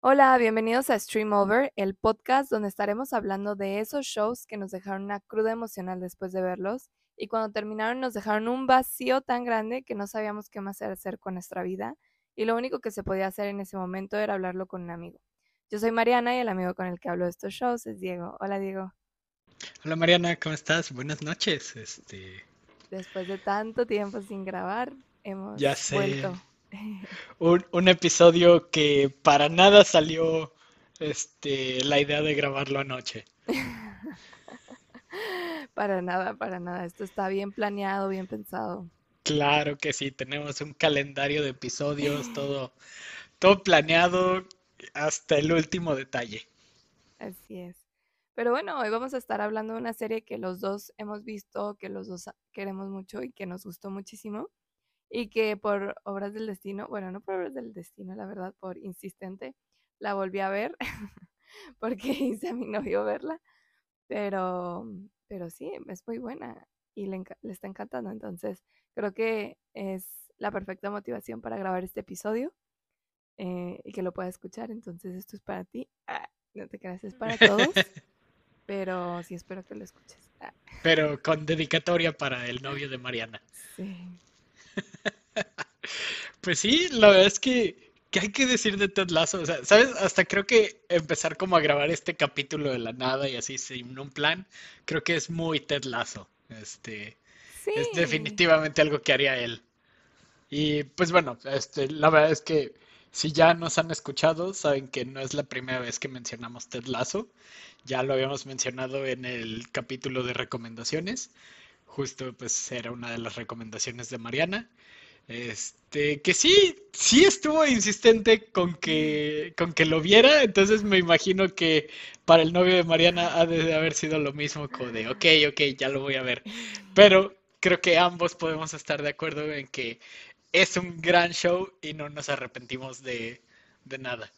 Hola, bienvenidos a Stream Over, el podcast donde estaremos hablando de esos shows que nos dejaron una cruda emocional después de verlos y cuando terminaron nos dejaron un vacío tan grande que no sabíamos qué más hacer con nuestra vida y lo único que se podía hacer en ese momento era hablarlo con un amigo. Yo soy Mariana y el amigo con el que hablo de estos shows es Diego. Hola Diego. Hola Mariana, ¿cómo estás? Buenas noches. Este... Después de tanto tiempo sin grabar, hemos ya sé. vuelto. Un, un, episodio que para nada salió este, la idea de grabarlo anoche. para nada, para nada. Esto está bien planeado, bien pensado. Claro que sí, tenemos un calendario de episodios, todo, todo planeado hasta el último detalle. Así es. Pero bueno, hoy vamos a estar hablando de una serie que los dos hemos visto, que los dos queremos mucho y que nos gustó muchísimo y que por obras del destino, bueno, no por obras del destino, la verdad, por insistente, la volví a ver porque hice a mi novio verla, pero, pero sí, es muy buena y le, le, está encantando, entonces creo que es la perfecta motivación para grabar este episodio eh, y que lo pueda escuchar, entonces esto es para ti, ah, no te creas, es para todos. pero sí espero que lo escuches. Ah. Pero con dedicatoria para el novio de Mariana. Sí. Pues sí, la verdad es que, ¿qué hay que decir de Ted Lasso? O sea, ¿sabes? Hasta creo que empezar como a grabar este capítulo de la nada y así sin un plan, creo que es muy Ted Lasso. Este, sí. es definitivamente algo que haría él. Y pues bueno, este, la verdad es que si ya nos han escuchado, saben que no es la primera vez que mencionamos Ted Lasso. Ya lo habíamos mencionado en el capítulo de recomendaciones justo pues era una de las recomendaciones de Mariana. Este, que sí, sí estuvo insistente con que, con que lo viera, entonces me imagino que para el novio de Mariana ha de haber sido lo mismo como de, ok, ok, ya lo voy a ver. Pero creo que ambos podemos estar de acuerdo en que es un gran show y no nos arrepentimos de, de nada.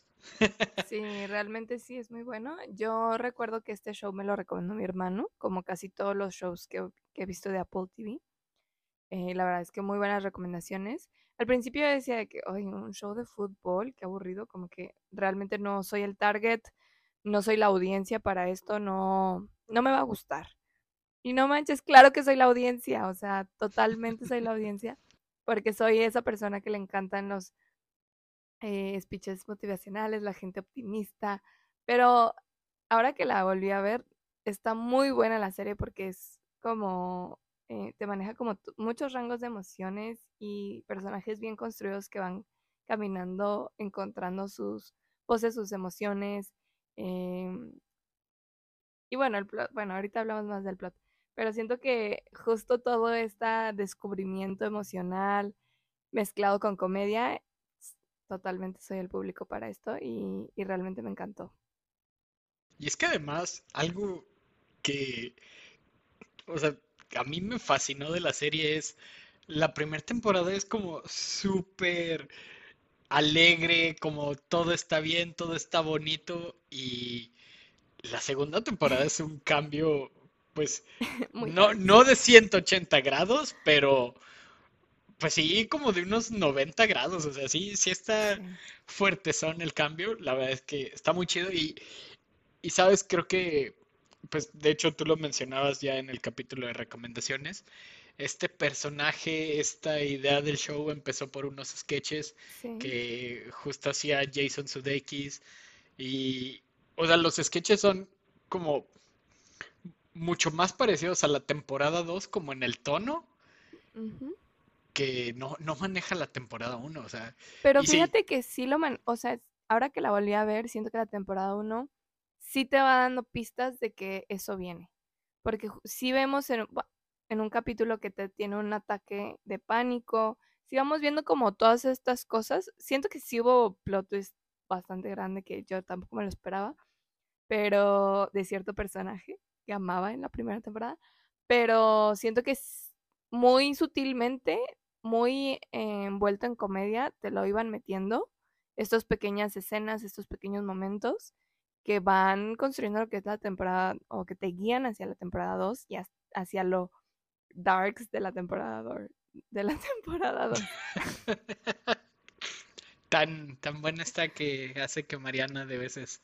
Sí, realmente sí es muy bueno. Yo recuerdo que este show me lo recomendó mi hermano, como casi todos los shows que, que he visto de Apple TV. Eh, la verdad es que muy buenas recomendaciones. Al principio decía que, oye, un show de fútbol, qué aburrido, como que realmente no soy el target, no soy la audiencia para esto, no, no me va a gustar. Y no manches, claro que soy la audiencia, o sea, totalmente soy la audiencia, porque soy esa persona que le encantan los eh, speeches motivacionales, la gente optimista, pero ahora que la volví a ver, está muy buena la serie porque es como, eh, te maneja como muchos rangos de emociones y personajes bien construidos que van caminando, encontrando sus poses, sus emociones. Em, y bueno, el plot, bueno, ahorita hablamos más del plot, pero siento que justo todo este descubrimiento emocional mezclado con comedia totalmente soy el público para esto y, y, realmente me encantó. Y es que además, algo que, o sea, a mí me fascinó de la serie es, la primera temporada es como súper alegre, como todo está bien, todo está bonito y la segunda temporada es un cambio, pues, no, no de 180 grados, pero pues sí, como de unos 90 grados, o sea, sí, sí está fuerte son el cambio, la verdad es que está muy chido y, y sabes, creo que, pues de hecho tú lo mencionabas ya en el capítulo de recomendaciones, este personaje, esta idea del show empezó por unos sketches Sí. que justo hacía Jason Sudeikis y, o sea, los sketches son como mucho más parecidos a la temporada 2 como en el tono que no, no maneja la temporada 1, o sea, Pero y sí, fíjate que sí lo man, o sea, ahora que la volví a ver, siento que la temporada uno sí te va dando pistas de que eso viene. Porque sí vemos en, un capítulo que te tiene un ataque de pánico, sí vamos viendo como todas estas cosas. Siento que sí hubo plot twist bastante grande que yo tampoco me lo esperaba, pero de cierto personaje que amaba en la primera temporada, pero siento que muy sutilmente, muy envuelto en comedia, te lo iban metiendo, estas pequeñas escenas, estos pequeños momentos que van construyendo lo que es la temporada, o que te guían hacia la temporada 2 y hacia lo darks de la temporada 2. De la temporada 2. tan, tan buena está que hace que Mariana de veces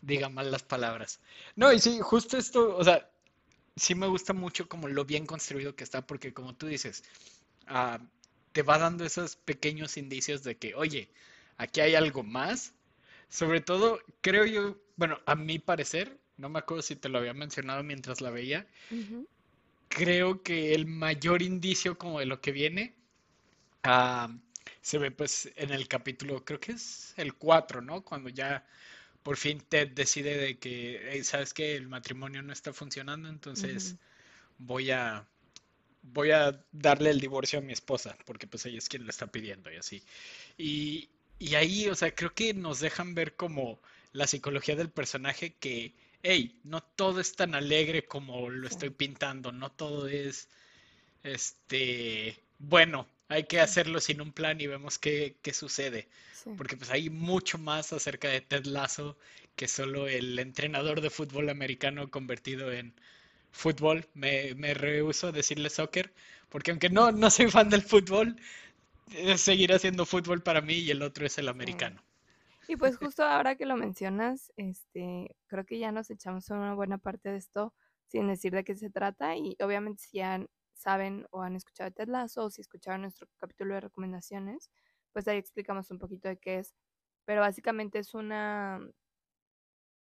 diga mal las palabras. No, y sí, justo esto, o sea, sí me gusta mucho como lo bien construido que está, porque como tú dices, ah, te va dando esos pequeños indicios de que, oye, aquí hay algo más. Sobre todo, creo yo, bueno, a mi parecer, no me acuerdo si te lo había mencionado mientras la veía, creo que el mayor indicio como de lo que viene ah, se ve pues en el capítulo, creo que es el 4, ¿no? Cuando ya por fin Ted decide de que, sabes que el matrimonio no está funcionando, entonces voy a voy a darle el divorcio a mi esposa, porque pues ella es quien lo está pidiendo y así. Y, y ahí, o sea, creo que nos dejan ver como la psicología del personaje que, hey, no todo es tan alegre como lo estoy pintando, no todo es, este, bueno, hay que hacerlo sin un plan y vemos qué, qué sucede. Porque pues hay mucho más acerca de Ted Lasso que solo el entrenador de fútbol americano convertido en fútbol. Me, me rehuso a decirle soccer, porque aunque no, no soy fan del fútbol, eh, seguirá siendo fútbol para mí y el otro es el americano. Y pues justo ahora que lo mencionas, este, creo que ya nos echamos una buena parte de esto sin decir de qué se trata y obviamente si ya saben o han escuchado Ted Lasso o si escucharon nuestro capítulo de recomendaciones, pues ahí explicamos un poquito de qué es. Pero básicamente es una,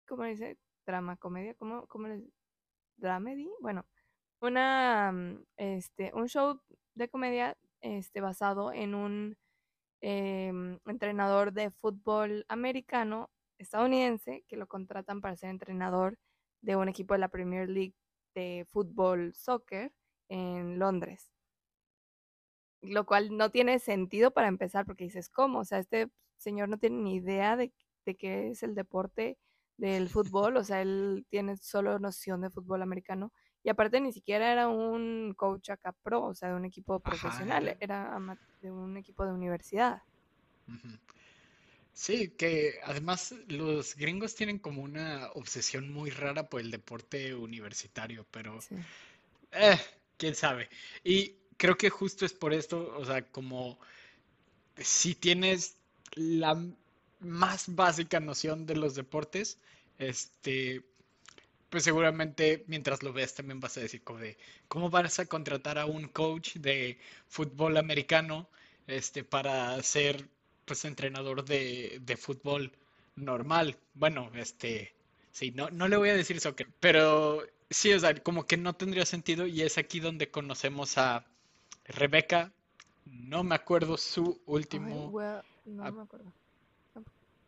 ¿cómo dice? Drama, comedia, ¿cómo, cómo les? Dramedy, bueno, una, este, un show de comedia, este, basado en un em, entrenador de fútbol americano estadounidense que lo contratan para ser entrenador de un equipo de la Premier League de fútbol soccer en Londres. Lo cual no tiene sentido para empezar, porque dices, ¿cómo? O sea, este señor no tiene ni idea de, de qué es el deporte del fútbol, o sea, él tiene solo noción de fútbol americano. Y aparte ni siquiera era un coach acá pro, o sea, de un equipo profesional, era de un equipo de universidad. Sí, que además los gringos tienen como una obsesión muy rara por el deporte universitario, pero eh, quién sabe. Y creo que justo es por esto, o sea, como si tienes la más básica noción de los deportes, este, pues seguramente mientras lo veas también vas a decir como de, ¿cómo vas a contratar a un coach de fútbol americano este, para ser pues entrenador de, de fútbol normal? Bueno, este, sí, no, no le voy a decir soccer, pero sí, o sea, como que no tendría sentido y es aquí donde conocemos a Rebeca, no me acuerdo su último... no me acuerdo.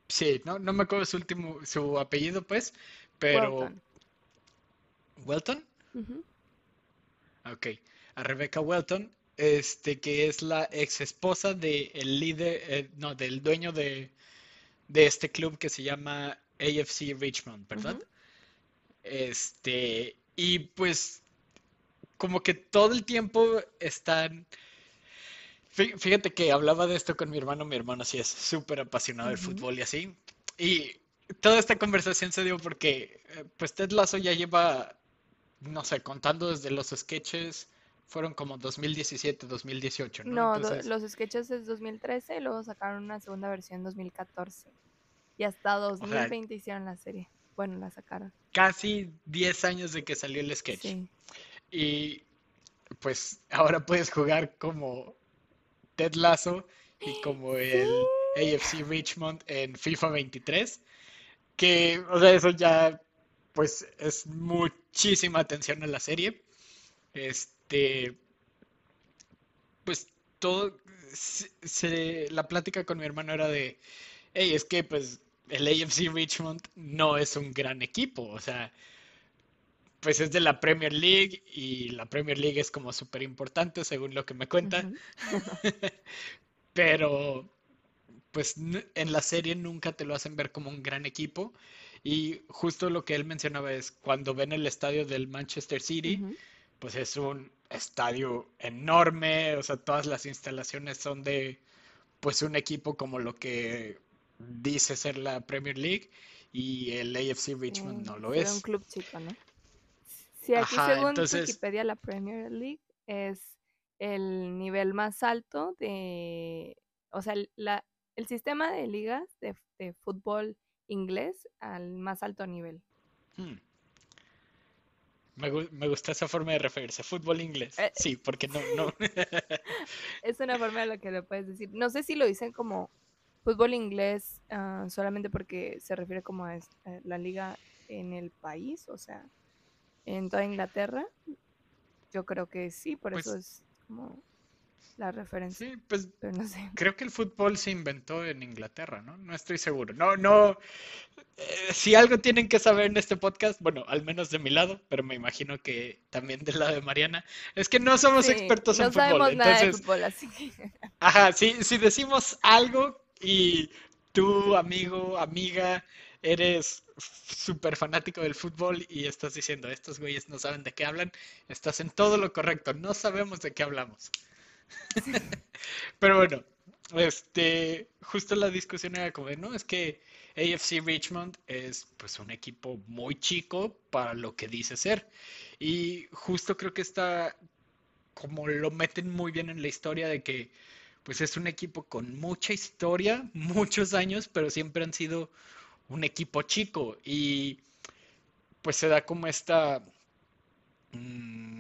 Sí, no, no me acuerdo su último, su apellido, pues, pero. ¿Welton? Ok. A Rebecca Welton, este, que es la ex esposa del líder, eh, no, del dueño de, de, este club que se llama AFC Richmond, ¿verdad? Este, y pues, como que todo el tiempo están Fíjate que hablaba de esto con mi hermano. Mi hermano sí es súper apasionado del fútbol y así. Y toda esta conversación se dio porque, eh, pues, Ted Lasso ya lleva, no sé, contando desde los sketches, fueron como 2017, 2018, ¿no? No, los sketches es 2013 y luego sacaron una segunda versión en 2014. Y hasta 2020 hicieron la serie. Bueno, la sacaron. Casi 10 años de que salió el sketch. Sí. Y pues ahora puedes jugar como Ted Lasso y como el AFC Richmond en FIFA 23. Que, o sea, eso ya, pues, es muchísima atención a la serie. Este, pues, todo, se, la plática con mi hermano era de, hey, es que, pues, el AFC Richmond no es un gran equipo, o sea, pues es de la Premier League y la Premier League es como súper importante según lo que me cuenta. Pero pues en la serie nunca te lo hacen ver como un gran equipo. Y justo lo que él mencionaba es cuando ven el estadio del Manchester City, pues es un estadio enorme, o sea, todas las instalaciones son de pues un equipo como lo que dice ser la Premier League y el AFC Richmond no lo es. un club chico, ¿no? Sí, aquí según Wikipedia la Premier League es el nivel más alto de, o sea, la, el sistema de ligas de, de fútbol inglés al más alto nivel. Hmm. Me, gu- me gusta esa forma de referirse, fútbol inglés. Eh, Sí, porque no, no. Es una forma de lo que le puedes decir. No sé si lo dicen como fútbol inglés ah, solamente porque se refiere como a a la liga en el país, o sea, en toda Inglaterra. Yo creo que sí, por eso Pues es como la referencia, sí, pues no sé. creo que el fútbol se inventó en Inglaterra, ¿no? No estoy seguro. No, no. eh, si algo tienen que saber en este podcast, bueno, al menos de mi lado, pero me imagino que también del lado de Mariana, es que no somos Sí, expertos en no fútbol. sabemos nada de Entonces, fútbol, así que Ajá, si, si decimos algo y tú, amigo, amiga, eres súper fanático del fútbol y estás diciendo, estos güeyes no saben de qué hablan, estás en todo lo correcto, no sabemos de qué hablamos. Pero bueno, este, justo la discusión era como no, es que AFC Richmond es pues un equipo muy chico para lo que dice ser. Y justo creo que está, como lo meten muy bien en la historia de que pues es un equipo con mucha historia, muchos años, pero siempre han sido un equipo chico y pues se da como esta mm,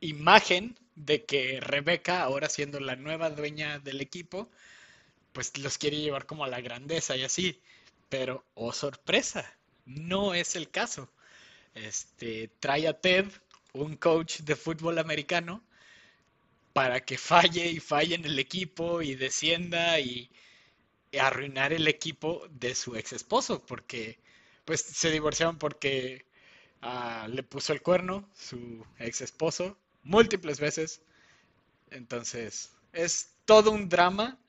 imagen de que Rebeca, ahora siendo la nueva dueña del equipo, pues los quiere llevar como a la grandeza y así, pero oh sorpresa, no es el caso. Este trae a Ted, un coach de fútbol americano, para que falle y falle en el equipo y descienda y, arruinar el equipo de su ex esposo, porque pues se divorciaron porque ah, le puso el cuerno su ex esposo múltiples veces. Entonces, es todo un drama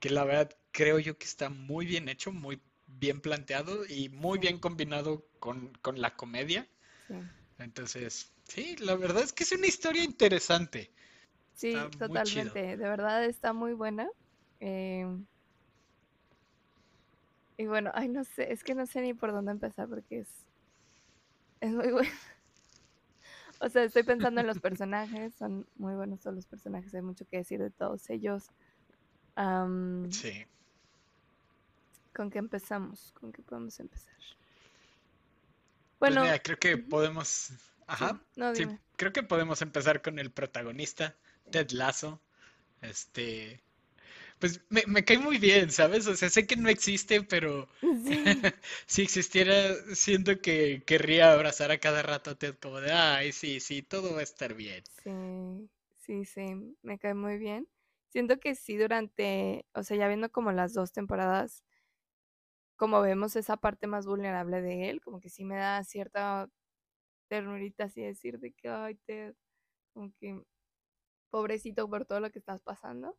que la verdad creo yo que está muy bien hecho, muy bien planteado y muy bien combinado con, con la comedia. sí. Entonces, sí, la verdad es que es una historia interesante. Sí, Está totalmente. De verdad está muy buena. em, y bueno, ay, no sé, es que no sé ni por dónde empezar porque es, es muy bueno. O sea, estoy pensando en los personajes, son muy buenos todos los personajes, hay mucho que decir de todos ellos. Am, Sí. ¿con qué empezamos? ¿Con qué podemos empezar? Pues Bueno, mira, creo que podemos, sí, ajá, no, sí, creo que podemos empezar con el protagonista, Ted Lasso. Este, pues me, me cae muy bien, ¿sabes? O sea, sé que no existe, pero Sí, si existiera, siento que querría abrazar a cada rato a Ted como de, ay, sí, sí, todo va a estar bien. sí, sí, sí, me cae muy bien. Siento que sí durante, o sea, ya viendo como las dos temporadas, como vemos esa parte más vulnerable de él, como que sí me da cierta ternurita así decir de que, ay, Ted, como que pobrecito por todo lo que estás pasando,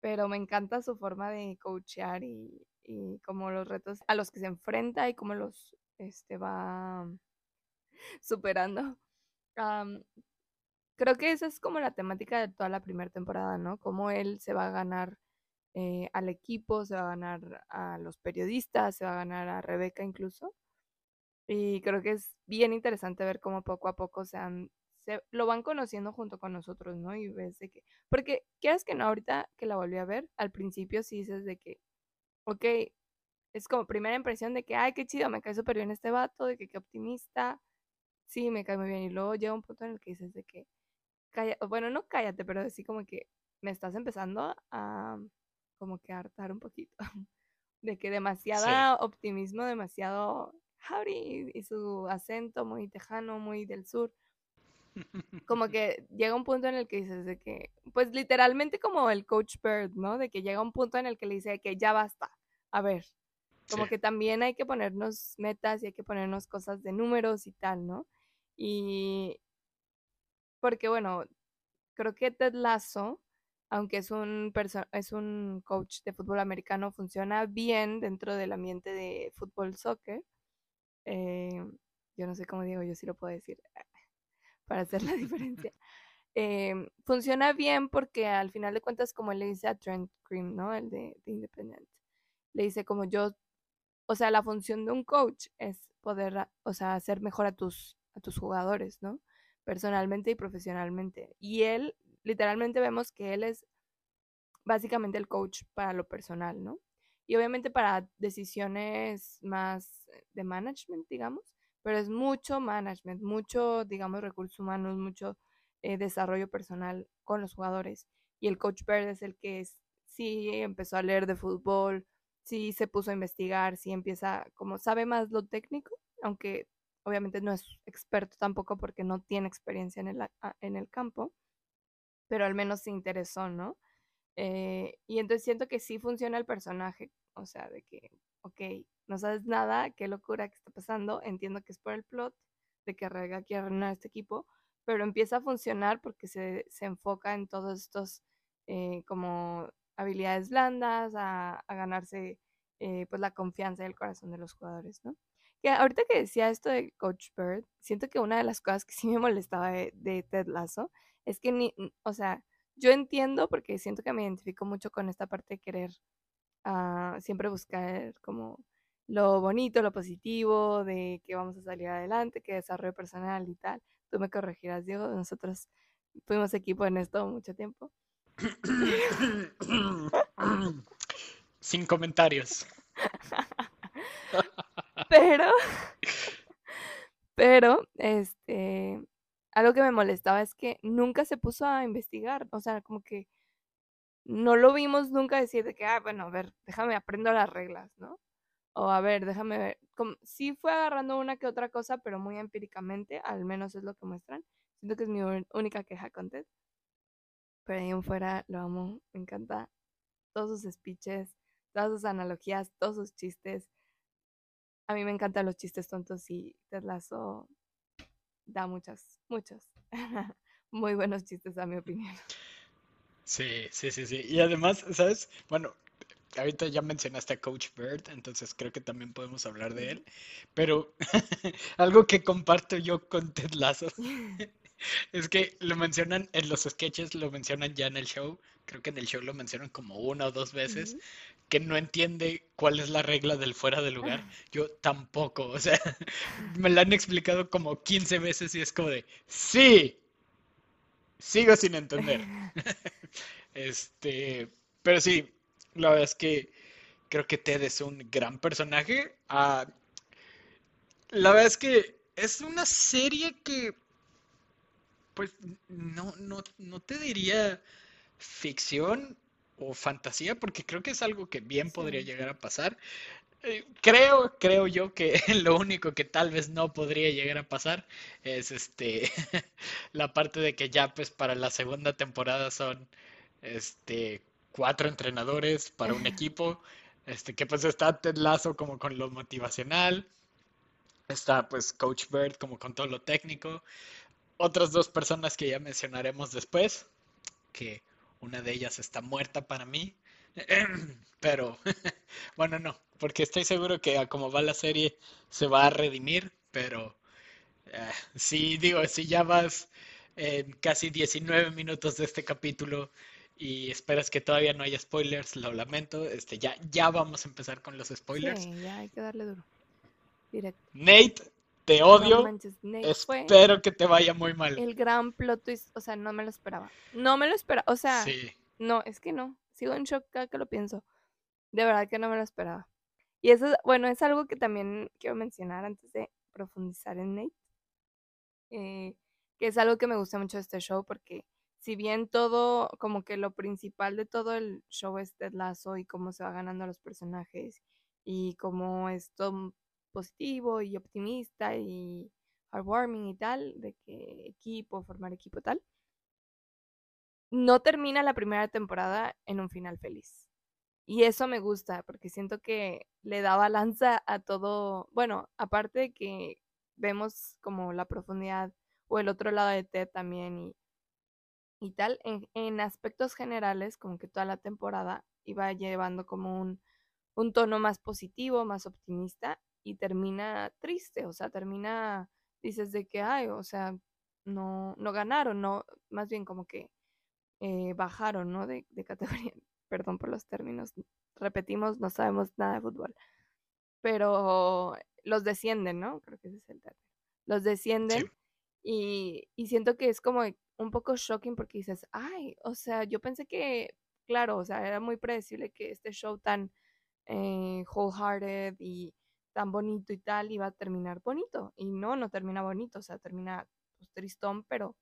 pero me encanta su forma de coachear y, y como los retos a los que se enfrenta y cómo los este, va superando. Am, creo que esa es como la temática de toda la primera temporada, ¿no? Cómo él se va a ganar eh, al equipo, se va a ganar a los periodistas, se va a ganar a Rebeca incluso. Y creo que es bien interesante ver cómo poco a poco se han, se lo van conociendo junto con nosotros, ¿no? Y ves de que, porque quieras que no, ahorita que la volví a ver, al principio sí dices de que, ok, es como primera impresión de que, ay, qué chido, me cae súper bien este vato, de que qué optimista, sí, me cae muy bien. Y luego llega un punto en el que dices de que, calla, bueno, no cállate, pero así como que me estás empezando a como que hartar un poquito. De que Sí. demasiada optimismo, demasiado howdy y su acento muy tejano, muy del sur. Como que llega un punto en el que dices de que, pues literalmente como el coach Bird, ¿no? De que llega un punto en el que le dice que ya basta. A ver, Sí. como que también hay que ponernos metas y hay que ponernos cosas de números y tal, ¿no? Y porque bueno, creo que Ted Lasso, aunque es un es un coach de fútbol americano, funciona bien dentro del ambiente de fútbol soccer. Eh, yo no sé cómo digo, yo sí lo puedo decir para hacer la diferencia. Em, funciona bien porque al final de cuentas, como él le dice a Trent Cream, ¿no? El de, de Independent, le dice como yo, o sea, la función de un coach es poder, o sea, hacer mejor a tus, a tus jugadores, ¿no? Personalmente y profesionalmente. Y él, literalmente vemos que él es básicamente el coach para lo personal, ¿no? Y obviamente para decisiones más de management, digamos, pero es mucho management, mucho, digamos, recursos humanos, mucho eh, desarrollo personal con los jugadores. Y el coach Bird es el que sí empezó a leer de fútbol, sí se puso a investigar, sí empieza, como sabe más lo técnico, aunque obviamente no es experto tampoco porque no tiene experiencia en el, en el campo, pero al menos se interesó, ¿no? Eh, y entonces siento que sí funciona el personaje, o sea, de que, ok, no sabes nada, qué locura que está pasando, entiendo que es por el plot, de que Rega quiere arruinar este equipo, pero empieza a funcionar porque se, se enfoca en todos estos eh, como habilidades blandas, a, ganarse eh, pues la confianza y el corazón de los jugadores, ¿no? Que ahorita que decía esto de Coach Bird, siento que una de las cosas que sí me molestaba de, Ted Lasso es que ni, o sea, yo entiendo porque siento que me identifico mucho con esta parte de querer uh, siempre buscar como lo bonito, lo positivo, de que vamos a salir adelante, que desarrollo personal y tal. Tú me corregirás, Diego, nosotros fuimos equipo en esto mucho tiempo. Sin comentarios. pero, pero, este, algo que me molestaba es que nunca se puso a investigar, o sea, como que no lo vimos nunca decir de que, ah, bueno, a ver, déjame aprendo las reglas, ¿no? O a ver, déjame ver. Como, sí fue agarrando una que otra cosa, pero muy empíricamente, al menos es lo que muestran. Siento que es mi única queja con Ted. Pero ahí en fuera lo amo, me encanta todos sus speeches, todas sus analogías, todos sus chistes. A mí me encantan los chistes tontos y Ted Lasso da muchas, muchos, muy buenos chistes a mi opinión. Sí, sí, sí, sí. Y además, ¿sabes? Bueno, ahorita ya mencionaste a Coach Bird, entonces creo que también podemos hablar de él. Pero algo que comparto yo con Ted Lasso es que lo mencionan en los sketches, lo mencionan ya en el show. Creo que en el show lo mencionan como una o dos veces. Que no entiende cuál es la regla del fuera de lugar. Yo tampoco. O sea, me la han explicado como 15 veces y es como de, sí, sigo sin entender. este, pero sí, la verdad es que creo que Ted es un gran personaje. Ah, la verdad es que es una serie que, pues, no, no, no te diría ficción o fantasía, porque creo que es algo que bien podría llegar a pasar. Eh, creo, creo yo que lo único que tal vez no podría llegar a pasar es este la parte de que ya pues para la segunda temporada son este cuatro entrenadores para un equipo, este, que pues está Ted Lasso como con lo motivacional, está pues Coach Bird como con todo lo técnico, otras dos personas que ya mencionaremos después, que una de ellas está muerta para mí, pero bueno, no, porque estoy seguro que a como va la serie se va a redimir, pero eh, si digo, si ya vas en casi 19 minutos de este capítulo y esperas que todavía no haya spoilers, lo lamento. Este, ya, ya vamos a empezar con los spoilers. Sí, ya hay que darle duro. Directo. Nate, te odio. Espero que te vaya muy mal. El gran plot twist, o sea, no me lo esperaba. No me lo esperaba, o sea, no, es que no. Sigo en shock cada que lo pienso. De verdad que no me lo esperaba. Y eso, bueno, es algo que también quiero mencionar antes de profundizar en Nate. Eh, que es algo que me gusta mucho de este show porque si bien todo, como que lo principal de todo el show es Ted Lasso y cómo se va ganando a los personajes y cómo es todo positivo y optimista y heartwarming y tal, de que equipo, formar equipo tal, no termina la primera temporada en un final feliz. Y eso me gusta porque siento que le da balanza a todo, bueno, aparte de que vemos como la profundidad o el otro lado de Ted también y y tal, en, aspectos generales, como que toda la temporada iba llevando como un, un tono más positivo, más optimista y termina triste, o sea, termina, dices de que, ay, o sea, no, no ganaron, no, más bien como que eh, bajaron, ¿no? De, de, categoría, perdón por los términos, repetimos, no sabemos nada de fútbol, pero los descienden, ¿no? Creo que ese es el término. Los descienden y, y siento que es como un poco shocking porque dices, ay, o sea, yo pensé que claro, o sea, era muy predecible que este show tan eh, wholehearted y tan bonito y tal iba a terminar bonito. Y no, no termina bonito, o sea, termina pues, tristón, pero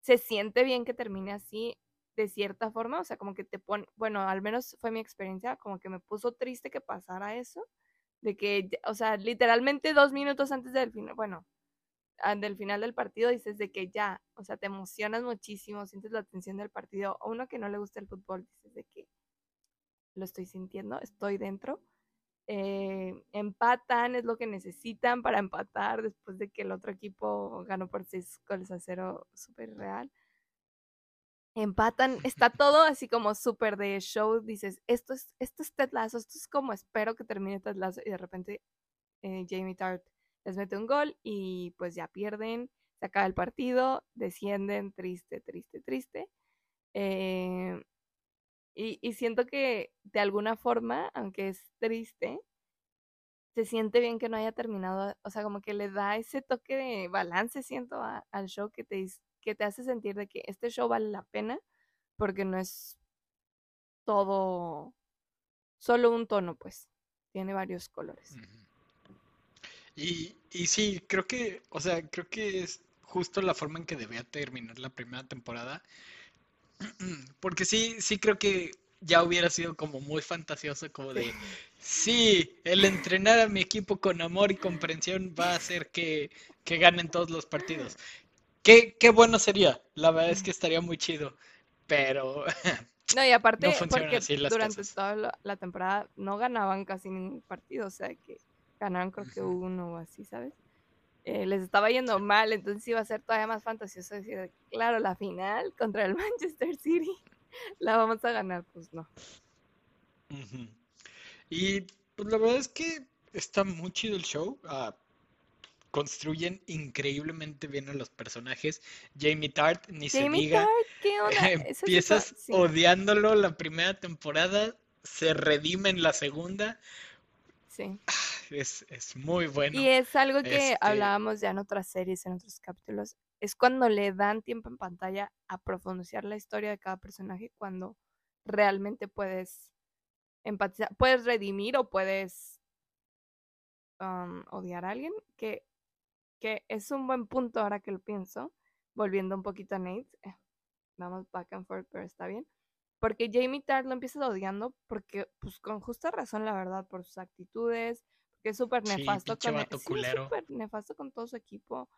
se siente bien que termine así de cierta forma, o sea, como que te pone, bueno, al menos fue mi experiencia, como que me puso triste que pasara eso, de que, o sea, literalmente dos minutos antes del final, bueno, ah, del final del partido dices de que ya, o sea, te emocionas muchísimo, sientes la tensión del partido, o uno que no le gusta el fútbol, dices de que lo estoy sintiendo, estoy dentro, eh, empatan, es lo que necesitan para empatar después de que el otro equipo ganó por seis goles a cero, súper real. Empatan, está todo así como súper de show, dices, esto es, esto es Ted Lasso, esto es como espero que termine Ted Lasso, y de repente eh, Jamie Tart les mete un gol y pues ya pierden, se acaba el partido, descienden, triste, triste, triste. Eh, y, siento que de alguna forma, aunque es triste, se siente bien que no haya terminado, o sea, como que le da ese toque de balance, siento, al show que te, que te hace sentir de que este show vale la pena porque no es todo, solo un tono, pues, tiene varios colores. Y, y sí, creo que, o sea, creo que es justo la forma en que debía terminar la primera temporada Porque sí, sí creo que ya hubiera sido como muy fantasioso, como de, sí, el entrenar a mi equipo con amor y comprensión va a hacer que, que ganen todos los partidos. Qué, qué bueno sería, la verdad es que estaría muy chido, pero... No, y aparte, porque durante toda la, temporada no ganaban casi ningún partido, o sea que ganaron creo que uno o así, ¿sabes? Eh, les estaba yendo mal, entonces iba a ser todavía más fantasioso decir, claro, la final contra el Manchester City la vamos a ganar, pues no. Y pues la verdad es que está muy chido el show. Ah, construyen increíblemente bien a los personajes. Jamie Tart, ni se diga. ¿qué onda? Empiezas odiándolo la primera temporada, se redime en la segunda. Sí. Ah, es, muy bueno. Y es algo que este hablábamos ya en otras series, en otros capítulos. Es cuando le dan tiempo en pantalla a profundizar la historia de cada personaje, cuando realmente puedes empatizar, puedes redimir o puedes odiar a alguien, que, que es un buen punto ahora que lo pienso, volviendo un poquito a Nate. Eh, vamos back and forth, pero está bien. Porque Jamie Tart lo empiezas odiando porque, pues con justa razón, la verdad, por sus actitudes, que es súper nefasto con e, nefasto con todo su equipo,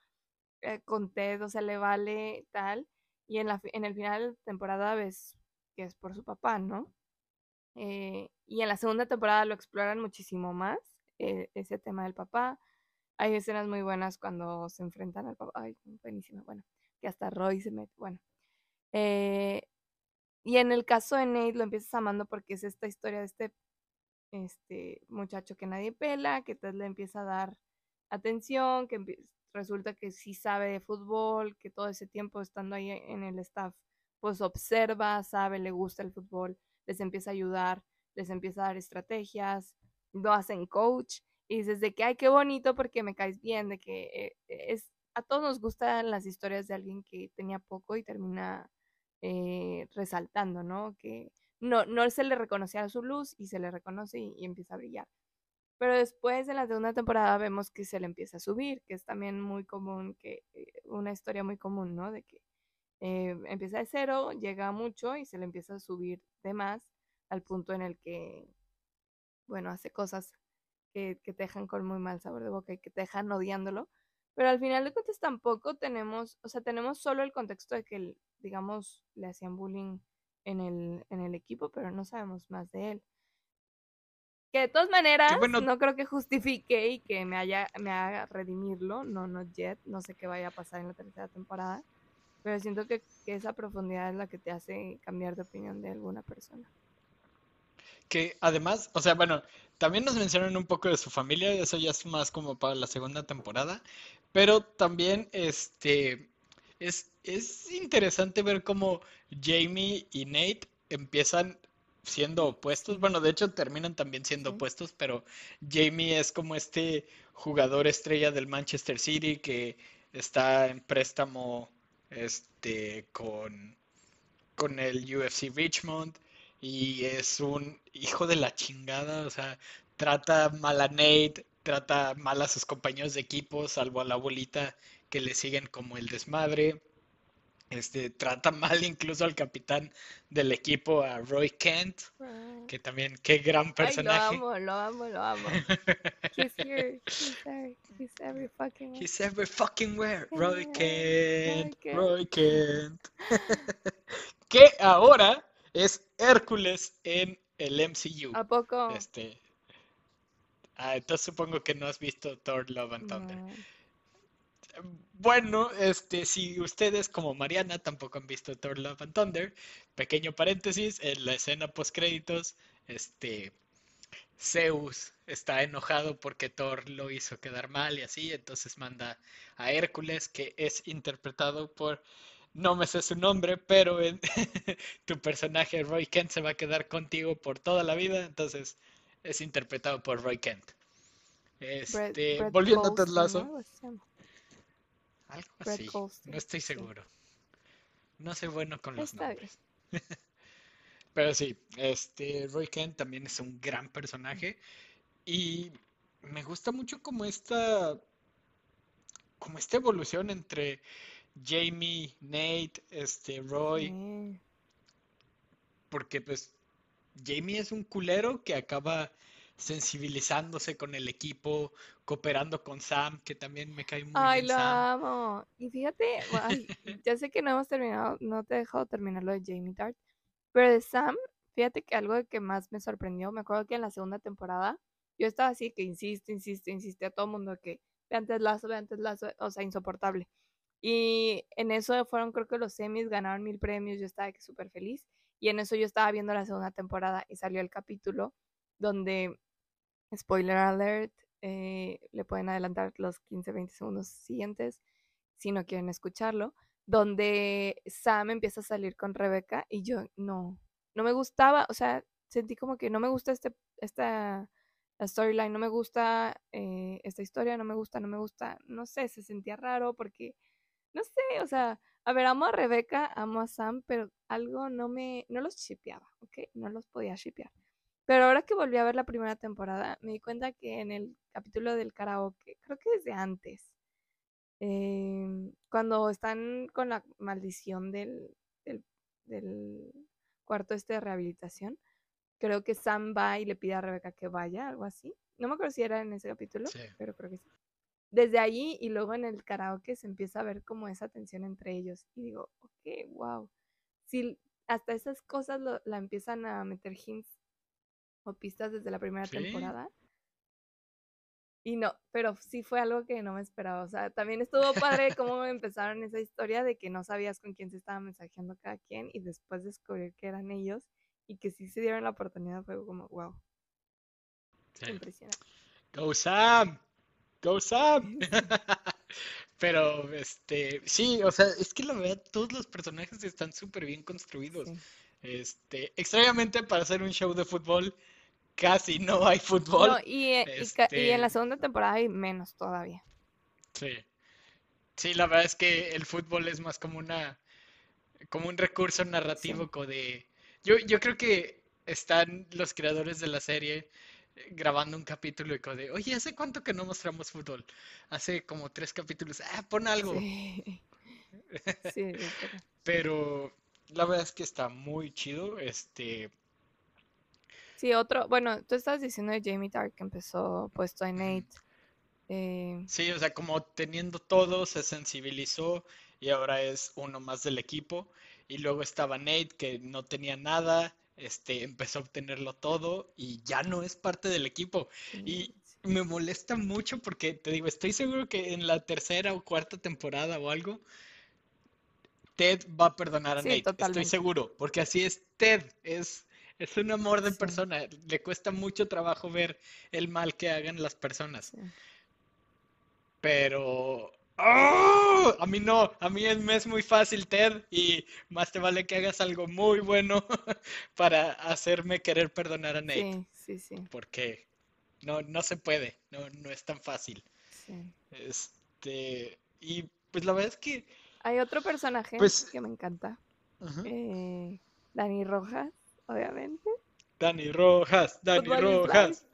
eh, con Ted, o sea, le vale tal. Y en, la, en el final de temporada ves que es por su papá, ¿no? Eh, y en la segunda temporada lo exploran muchísimo más, eh, ese tema del papá. Hay escenas muy buenas cuando se enfrentan al papá. Ay, buenísima, bueno, que hasta Roy se mete, bueno. y en el caso de Nate lo empiezas amando porque es esta historia de este este muchacho que nadie pela, que le empieza a dar atención, que resulta que sí sabe de fútbol, que todo ese tiempo estando ahí en el staff, pues observa, sabe, le gusta el fútbol, les empieza a ayudar, les empieza a dar estrategias, lo hacen coach y dices de que, ay, qué bonito porque me caes bien, de que eh, es, a todos nos gustan las historias de alguien que tenía poco y termina eh, resaltando, ¿no? Que no, no se le reconocía su luz y se le reconoce y, empieza a brillar. Pero después en la segunda temporada vemos que se le empieza a subir, que es también muy común, que eh, una historia muy común, ¿no? De que eh, empieza de cero, llega mucho y se le empieza a subir de más al punto en el que, bueno, hace cosas que, que te dejan con muy mal sabor de boca y que te dejan odiándolo. Pero al final de cuentas tampoco tenemos, o sea, tenemos solo el contexto de que, digamos, le hacían bullying en el, en el equipo, pero no sabemos más de él. Que de todas maneras, no creo que justifique y que me haya, me haga redimirlo, no, no yet, no sé qué vaya a pasar en la tercera temporada, pero siento que, que esa profundidad es la que te hace cambiar de opinión de alguna persona. Que además, o sea, bueno, también nos mencionan un poco de su familia, eso ya es más como para la segunda temporada, pero también, este, es, es interesante ver cómo Jamie y Nate empiezan siendo opuestos. Bueno, de hecho terminan también siendo opuestos, pero Jamie es como este jugador estrella del Manchester City que está en préstamo este con, con el UFC Richmond y es un hijo de la chingada, o sea, trata mal a Nate, trata mal a sus compañeros de equipo, salvo a la abuelita que le siguen como el desmadre. Este, trata mal incluso al capitán del equipo, a Roy Kent, Ah. que también, qué gran Ay, lo personaje. amo, lo amo, lo amo. He's here, he's there, he's every fucking. He's every fucking where. Roy Kent, Roy Roy Kent. Que ahora es Hércules en el MCU. ¿A poco? Este. Ah, entonces supongo que no has visto Thor Love and Thunder. No. Bueno, este, si ustedes como Mariana tampoco han visto Thor Love and Thunder, pequeño paréntesis, en la escena post créditos, este, Zeus está enojado porque Thor lo hizo quedar mal y así, entonces manda a Hércules, que es interpretado por, no me sé su nombre, pero en- tu personaje Roy Kent se va a quedar contigo por toda la vida, entonces es interpretado por Roy Kent. Brett- Este, Brett volviendo a Ted Goldstein, Lasso. ¿no? Algo así No estoy sí. seguro. No soy bueno con los Está bien. nombres. Pero sí, este Roy Kent también es un gran personaje y me gusta mucho como esta como esta evolución entre Jamie, Nate, este Roy, Sí. porque pues Jamie es un culero que acaba sensibilizándose con el equipo, cooperando con Sam, que también me cae muy Ay, bien lo Sam. amo. Y fíjate, ay, ya sé que no hemos terminado, no te he dejado terminar lo de Jamie Tart, pero de Sam, fíjate que algo que más me sorprendió, me acuerdo que en la segunda temporada yo estaba así que insiste, insiste, insiste a todo el mundo que ve antes Lazo, ve antes Lazo, o sea, insoportable. Y en eso fueron, creo que los semis ganaron mil premios, yo estaba súper feliz. Y en eso yo estaba viendo la segunda temporada y salió el capítulo donde, spoiler alert, eh, le pueden adelantar los 15, 20 segundos siguientes si no quieren escucharlo, donde Sam empieza a salir con Rebeca y yo no, no me gustaba, o sea, sentí como que no me gusta este, esta storyline, no me gusta eh, esta historia, no me gusta, no me gusta, no sé, se sentía raro porque, no sé, o sea, a ver, amo a Rebeca, amo a Sam, pero algo no me, no los shipeaba, ¿ok? No los podía shipear. Pero ahora que volví a ver la primera temporada, me di cuenta que en el capítulo del karaoke, creo que desde antes, em, cuando están con la maldición del, del, del cuarto este de rehabilitación, creo que Sam va y le pide a Rebeca que vaya, algo así. No me acuerdo si era en ese capítulo, Sí. pero creo que sí. Desde allí y luego en el karaoke se empieza a ver como esa tensión entre ellos. Y digo, ok, wow. Si hasta esas cosas lo- la empiezan a meter hints o pistas desde la primera Sí. temporada. Y no, pero sí fue algo que no me esperaba. O sea, también estuvo padre cómo empezaron esa historia de que no sabías con quién se estaba mensajeando cada quien y después descubrir que eran ellos y que sí se dieron la oportunidad fue como, wow, Sí. impresionante. Go Sam, go Sam. Pero, este, sí, o sea, es que la verdad todos los personajes están súper bien construidos. Sí. Este, extrañamente para hacer un show de fútbol, casi no hay fútbol. No, y, eh, y en la Este, segunda temporada hay menos todavía. sí. Sí, la verdad es que el fútbol es más como una, como un recurso Sí. narrativo como de, yo, yo creo que están los creadores de la serie eh, grabando un capítulo y como de, oye, ¿hace cuánto que no mostramos fútbol? Hace como tres capítulos, ah, pon algo. Sí. Sí. Pero la verdad es que está muy chido, este, Sí, otro, bueno, tú estabas diciendo de Jamie Tart que empezó puesto en ujú. Nate. eh, Sí, o sea, como teniendo todo, se sensibilizó y ahora es uno más del equipo. Y luego estaba Nate, que no tenía nada, este, empezó a obtenerlo todo y ya no es parte del equipo. sí, Y me molesta mucho porque, te digo, estoy seguro que en la tercera o cuarta temporada o algo, Ted va a perdonar a Sí, Nate. Estoy totalmente. seguro, porque así es Ted, es, es un amor de Sí, persona. Le cuesta mucho trabajo ver el mal que hagan las personas. sí. Pero... ¡ah! A mí no, a mí me es muy fácil, Ted, y más te vale que hagas algo muy bueno para hacerme querer perdonar a Nate, Sí, sí, sí, porque no, no se puede, no, no es tan fácil. sí. Este, y pues la verdad es que, Hay otro personaje pues, que me encanta, eh, Dani Rojas. obviamente. Dani Rojas, Dani Football Rojas.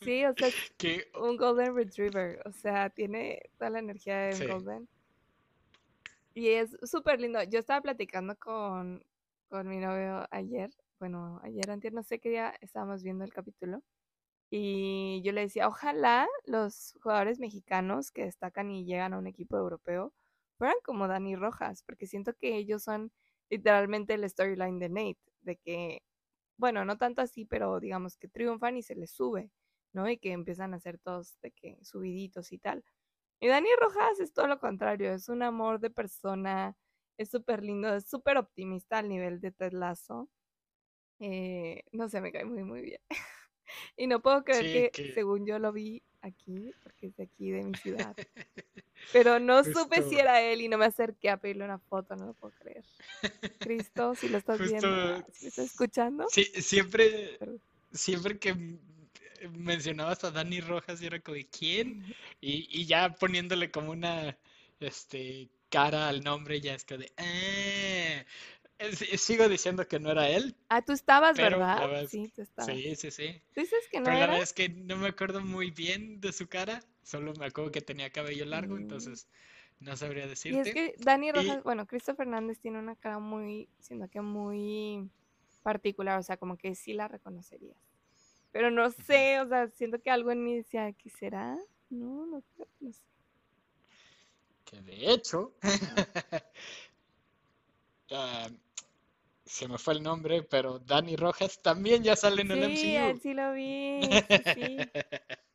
Sí, o sea, es Que un Golden Retriever. O sea, tiene toda la energía de un Sí. Golden. Y es súper lindo. Yo estaba platicando con, con mi novio ayer. Bueno, ayer, antes, no sé qué día estábamos viendo el capítulo. Y yo le decía, ojalá los jugadores mexicanos que destacan y llegan a un equipo europeo fueran como Dani Rojas, porque siento que ellos son literalmente el storyline de Nate, de que, bueno, no tanto así, pero digamos que triunfan y se les sube, ¿no? Y que empiezan a hacer todos de que subiditos y tal. Y Dani Rojas es todo lo contrario, es un amor de persona, es súper lindo, es súper optimista al nivel de Ted Lasso. Eh, no sé, me cae muy, muy bien. y no puedo creer Sí, que, que- según yo lo vi aquí, porque es de aquí, de mi ciudad. Pero no supe si era él y no me acerqué a pedirle una foto, no lo puedo creer. Cristo, si lo estás viendo, Justo- si lo estás escuchando. sí, siempre, siempre que m- mencionabas a Dani Rojas, yo era como, de, ¿quién? Y, y ya poniéndole como una este, cara al nombre, ya es como de, "Ah". Es- Sigo diciendo que no era él, Ah, tú estabas, la ¿verdad? Sí, tú estabas. sí, sí, sí. ¿Tú dices que no Pero la era? verdad es que no me acuerdo muy bien de su cara, solo me acuerdo que tenía cabello largo, Mm. entonces no sabría Y es decirte. que Dani Y- Rojas, bueno, Cristo Fernández tiene una cara muy, siento que muy particular, o sea, como que sí la reconocerías. Pero no sé, o sea, siento que algo en mí decía, ¿qué será? No, no, creo, no sé. Que de hecho, se me fue el nombre, pero Dani Rojas también ya sale en el Sí, MCU. sí lo vi, sí.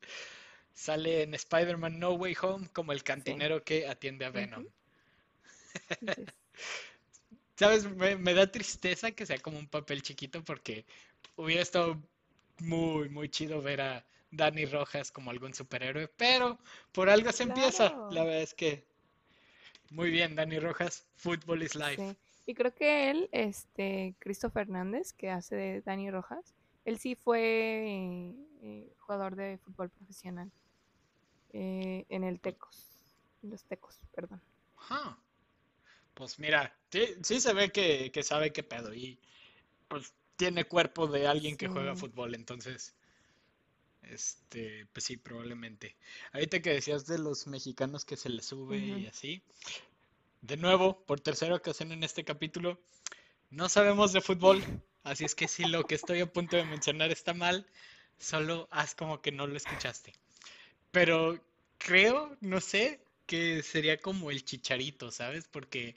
Sale en Spider-Man No Way Home como el cantinero que atiende a Venom. ¿Sabes? Me, me da tristeza que sea como un papel chiquito porque hubiera estado muy, muy chido ver a Dani Rojas como algún superhéroe, pero por algo se empieza. La verdad es que muy bien, Dani Rojas, Football is Life. Y creo que él, este, Cristo Fernández, que hace de Dani Rojas, él sí fue eh, eh, jugador de fútbol profesional eh, en el Tecos, en los Tecos, perdón. Ajá. Pues mira, sí, sí se ve que, que sabe qué pedo y pues tiene cuerpo de alguien que juega fútbol, entonces, este, pues sí, probablemente. Ahorita que decías de los mexicanos que se les sube y así, de nuevo, por tercera ocasión en este capítulo, no sabemos de fútbol, así es que si lo que estoy a punto de mencionar está mal, solo haz como que no lo escuchaste. Pero creo, no sé, que sería como el chicharito, ¿sabes? Porque,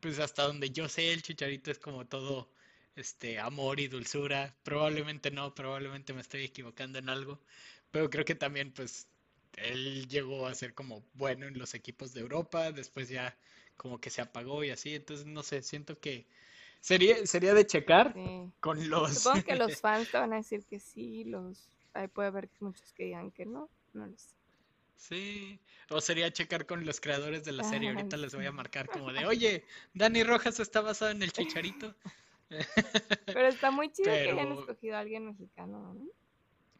pues hasta donde yo sé, el chicharito es como todo, este, amor y dulzura. Probablemente no, probablemente me estoy equivocando en algo. Pero creo que también, pues, él llegó a ser como bueno en los equipos de Europa, después ya como que se apagó y así. Entonces, no sé, siento que sería, sería de checar Sí. con los... Supongo que los fans te van a decir que sí, los ahí puede haber muchos que digan que no, no lo sé. Sí, o sería checar con los creadores de la serie. Ay, Ahorita les voy a marcar como de, oye, Dani Rojas está basado en el Chicharito. Pero está muy chido que hayan escogido a alguien mexicano, ¿no?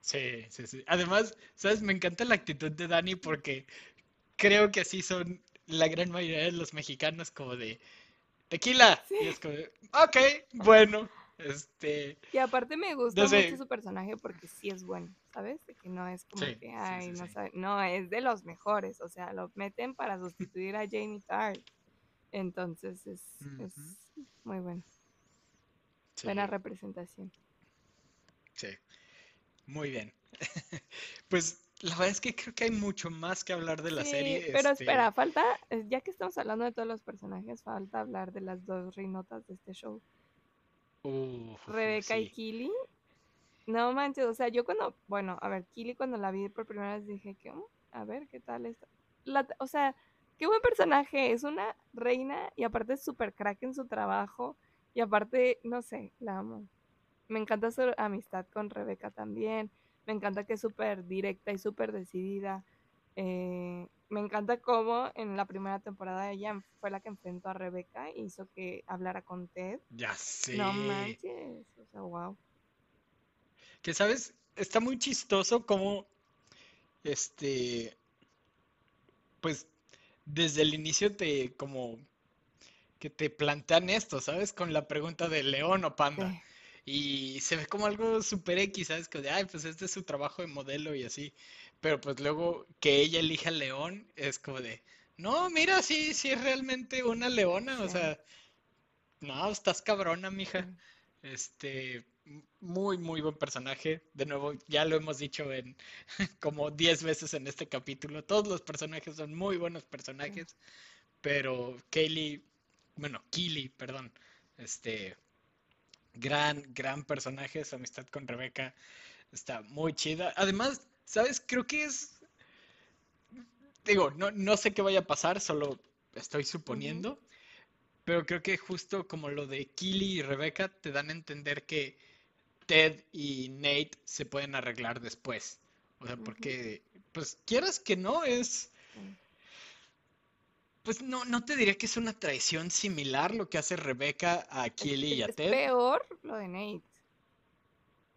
Sí, sí, sí. Además, ¿sabes? Me encanta la actitud de Dani porque creo que así son la gran mayoría de los mexicanos como de tequila. Y es como de, ok, bueno, este, Y aparte me gusta No sé. mucho su personaje porque sí es bueno, ¿sabes? De que no es como Sí, que, sí, ay, sí, no sí. sabe. No, es de los mejores, o sea, lo meten para sustituir a Jamie Tart. Entonces es, es muy bueno. sí, Buena representación. sí. Muy bien. Pues la verdad es que creo que hay mucho más que hablar de la Sí, serie. pero este, espera, falta, eh, ya que estamos hablando de todos los personajes, falta hablar de las dos reinotas de este show. Rebeca y. Kili. No manches, o sea, yo cuando, bueno, a ver, Kili cuando la vi por primera vez dije que, "Mm, a ver, ¿qué tal está? La, o sea, qué buen personaje, es una reina y aparte es súper crack en su trabajo y aparte, no sé, la amo. Me encanta su amistad con Rebeca también, me encanta que es súper directa y súper decidida. Eh, me encanta cómo en la primera temporada ella fue la que enfrentó a Rebeca y hizo que hablara con Ted. Ya sé. No manches, o sea, wow. Que sabes, está muy chistoso como, este, pues desde el inicio te como que te plantean esto, ¿sabes? Con la pregunta de león o panda. Y se ve como algo super X, ¿sabes? Que de, ay, pues este es su trabajo de modelo y así. Pero pues luego que ella elija león es como de, no, mira, sí, sí es realmente una leona, o sea, no, estás cabrona, mija. Este, muy, muy buen personaje. De nuevo, ya lo hemos dicho en como 10 veces en este capítulo. Todos los personajes son muy buenos personajes. Pero Kaylee, bueno, Keely, perdón, este, gran, gran personaje. Su amistad con Rebeca está muy chida. Además, ¿sabes? Creo que es. Digo, no, no sé qué vaya a pasar, solo estoy suponiendo. Pero creo que justo como lo de Keely y Rebeca te dan a entender que Ted y Nate se pueden arreglar después. O sea, porque, pues quieras que no, es... Pues no, no te diría que es una traición similar lo que hace Rebeca a Keely y a Ted. Es peor lo de Nate.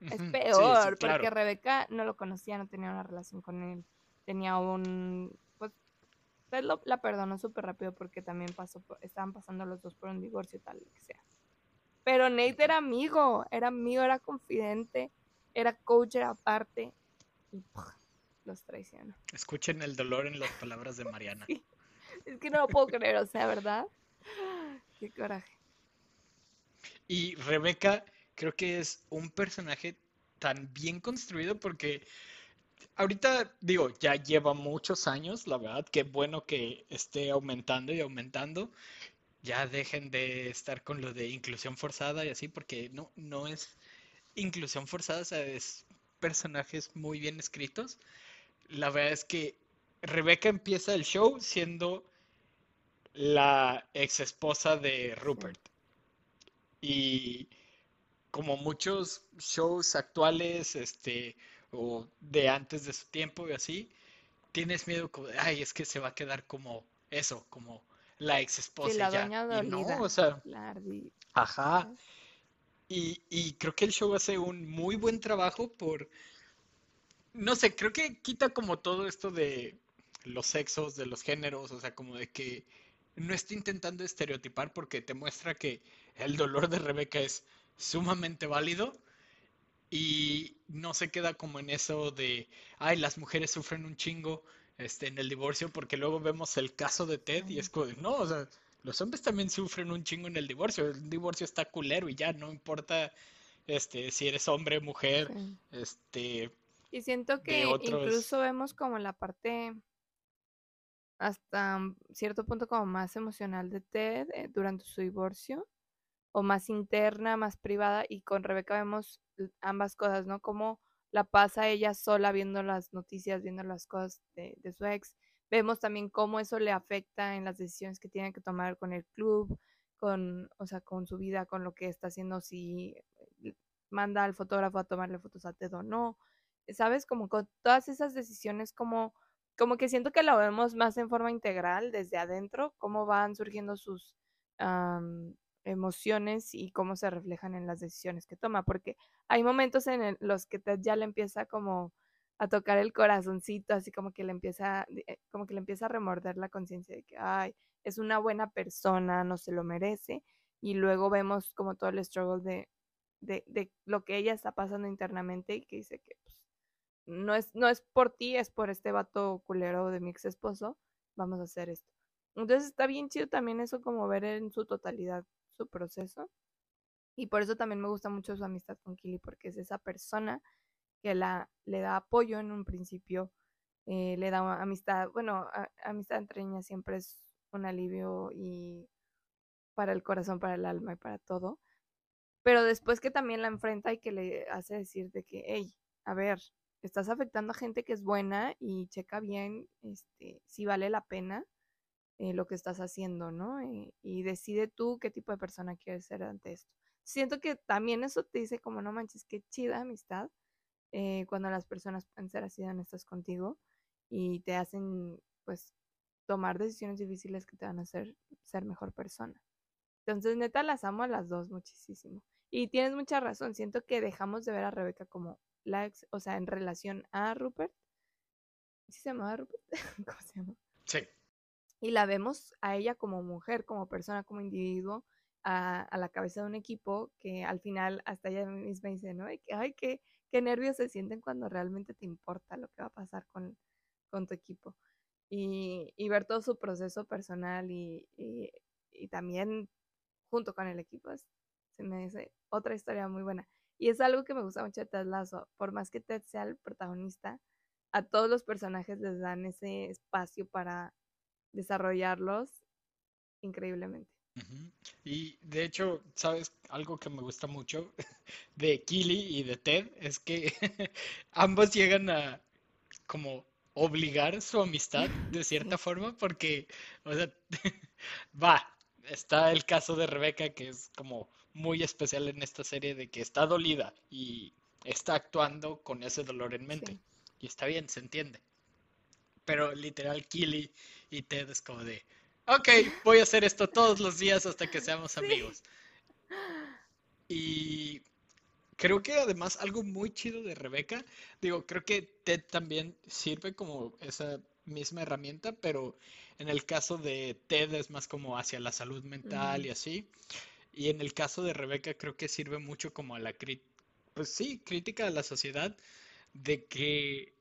Es peor, porque Rebeca no lo conocía, no tenía una relación con él. Tenía un Ted la perdonó súper rápido porque también pasó, estaban pasando los dos por un divorcio tal, que sea. Pero Nate era amigo, era amigo, era confidente, era coach, era aparte. Y los traicionó. Escuchen el dolor en las palabras de Mariana. Es que no lo puedo creer, o sea, ¿verdad? Qué coraje. Y Rebeca creo que es un personaje tan bien construido porque ahorita digo, ya lleva muchos años, la verdad, qué bueno que esté aumentando y aumentando. Ya dejen de estar con lo de inclusión forzada y así, porque no, no es inclusión forzada, o es personajes muy bien escritos. La verdad es que Rebeca empieza el show siendo la ex esposa de Rupert. Y como muchos shows actuales, este, o de antes de su tiempo y así, tienes miedo como de, ay, es que se va a quedar como eso, como la ex esposa. ya. y no, o sea, ajá. Y, y creo que el show hace un muy buen trabajo por, no sé, creo que quita como todo esto de los sexos, de los géneros, o sea, como de que no está intentando estereotipar porque te muestra que el dolor de Rebeca es sumamente válido y no se queda como en eso de, ay, las mujeres sufren un chingo este, en el divorcio, porque luego vemos el caso de Ted y es como, no, o sea, los hombres también sufren un chingo en el divorcio, el divorcio está culero y ya, no importa este, si eres hombre, mujer, este... Y siento que incluso vemos como la parte hasta cierto punto como más emocional de Ted eh, durante su divorcio o más interna, más privada y con Rebeca vemos ambas cosas, ¿no? Cómo la pasa ella sola viendo las noticias, viendo las cosas de, su ex. Vemos también cómo eso le afecta en las decisiones que tiene que tomar con el club, con, o sea, con su vida, con lo que está haciendo, si manda al fotógrafo a tomarle fotos a Ted o no. ¿Sabes? Como con todas esas decisiones, como, como que siento que lo vemos más en forma integral desde adentro, cómo van surgiendo sus emociones y cómo se reflejan en las decisiones que toma, porque hay momentos en los que Ted ya le empieza como a tocar el corazoncito, así como que le empieza, eh, como que le empieza a remorder la conciencia de que, ay, es una buena persona, no se lo merece, y luego vemos como todo el struggle de, de, de lo que ella está pasando internamente y que dice que pues, no, es, no es por ti, es por este vato culero de mi ex esposo, vamos a hacer esto. Entonces está bien chido también eso como ver en su totalidad su proceso. Y por eso también me gusta mucho su amistad con Kili, porque es esa persona que la, le da apoyo en un principio, eh, le da amistad, bueno, amistad entre niñas siempre es un alivio y para el corazón, para el alma y para todo. Pero después que también la enfrenta y que le hace decir de que, hey, a ver, estás afectando a gente que es buena y checa bien este, si vale la pena eh, lo que estás haciendo, ¿no? Eh, y decide tú qué tipo de persona quieres ser ante esto. Siento que también eso te dice como, no manches, qué chida amistad eh, cuando las personas pueden ser así honestas contigo y te hacen, pues, tomar decisiones difíciles que te van a hacer ser mejor persona. Entonces, neta, las amo a las dos muchísimo. Y tienes mucha razón, siento que dejamos de ver a Rebeca como la ex, o sea, en relación a Rupert. ¿Sí se llamaba Rupert? ¿Cómo se llama? Sí. y la vemos a ella como mujer, como persona, como individuo, a, la cabeza de un equipo que al final hasta ella misma dice, ¿no? Ay, qué, qué nervios se sienten cuando realmente te importa lo que va a pasar con, tu equipo. Y, ver todo su proceso personal y, también junto con el equipo, se me dice otra historia muy buena. Y es algo que me gusta mucho de Ted Lasso, por más que Ted sea el protagonista, a todos los personajes les dan ese espacio para desarrollarlos increíblemente. Y de hecho, ¿sabes? Algo que me gusta mucho de Killy y de Ted es que ambos llegan a como obligar su amistad de cierta forma porque, o sea, va, está el caso de Rebeca que es como muy especial en esta serie de que está dolida y está actuando con ese dolor en mente. Y está bien, se entiende. Pero literal, Killy y Ted es como de, ok, voy a hacer esto todos los días hasta que seamos amigos. Y creo que además algo muy chido de Rebeca, digo, creo que Ted también sirve como esa misma herramienta, pero en el caso de Ted es más como hacia la salud mental y así. Y en el caso de Rebeca creo que sirve mucho como a la pues sí, crítica a la sociedad de que,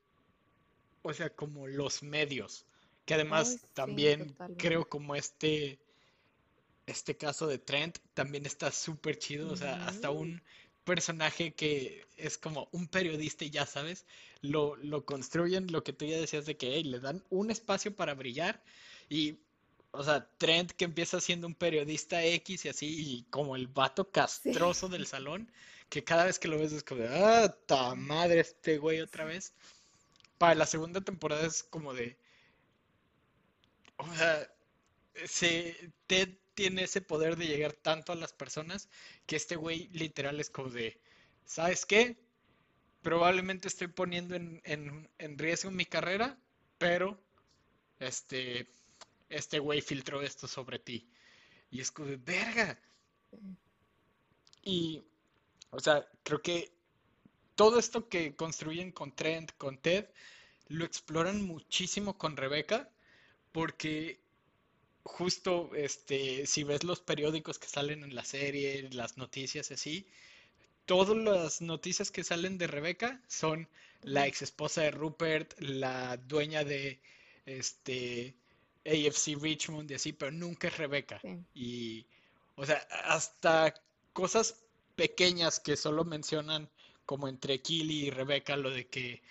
o sea, como los medios, que además también creo como este, este caso de Trent también está súper chido, o sea, hasta un personaje que es como un periodista y ya sabes, lo, lo construyen, lo que tú ya decías de que le dan un espacio para brillar y o sea, Trent que empieza siendo un periodista X y así, y como el vato castroso del salón, que cada vez que lo ves es como de, ah, ta madre este güey otra vez. Para la segunda temporada es como de, o sea, se, Ted tiene ese poder de llegar tanto a las personas que este güey literal es como de, ¿sabes qué? Probablemente estoy poniendo en, en, en riesgo mi carrera, pero este este güey filtró esto sobre ti. Y es como verga. Y, o sea, creo que todo esto que construyen con Trent, con Ted, lo exploran muchísimo con Rebeca, porque justo, este, si ves los periódicos que salen en la serie, las noticias así, todas las noticias que salen de Rebeca son la ex esposa de Rupert, la dueña de, este, AFC Richmond y así, pero nunca es Rebeca. Y, o sea, hasta cosas pequeñas que solo mencionan como entre Kili y Rebeca, lo de que,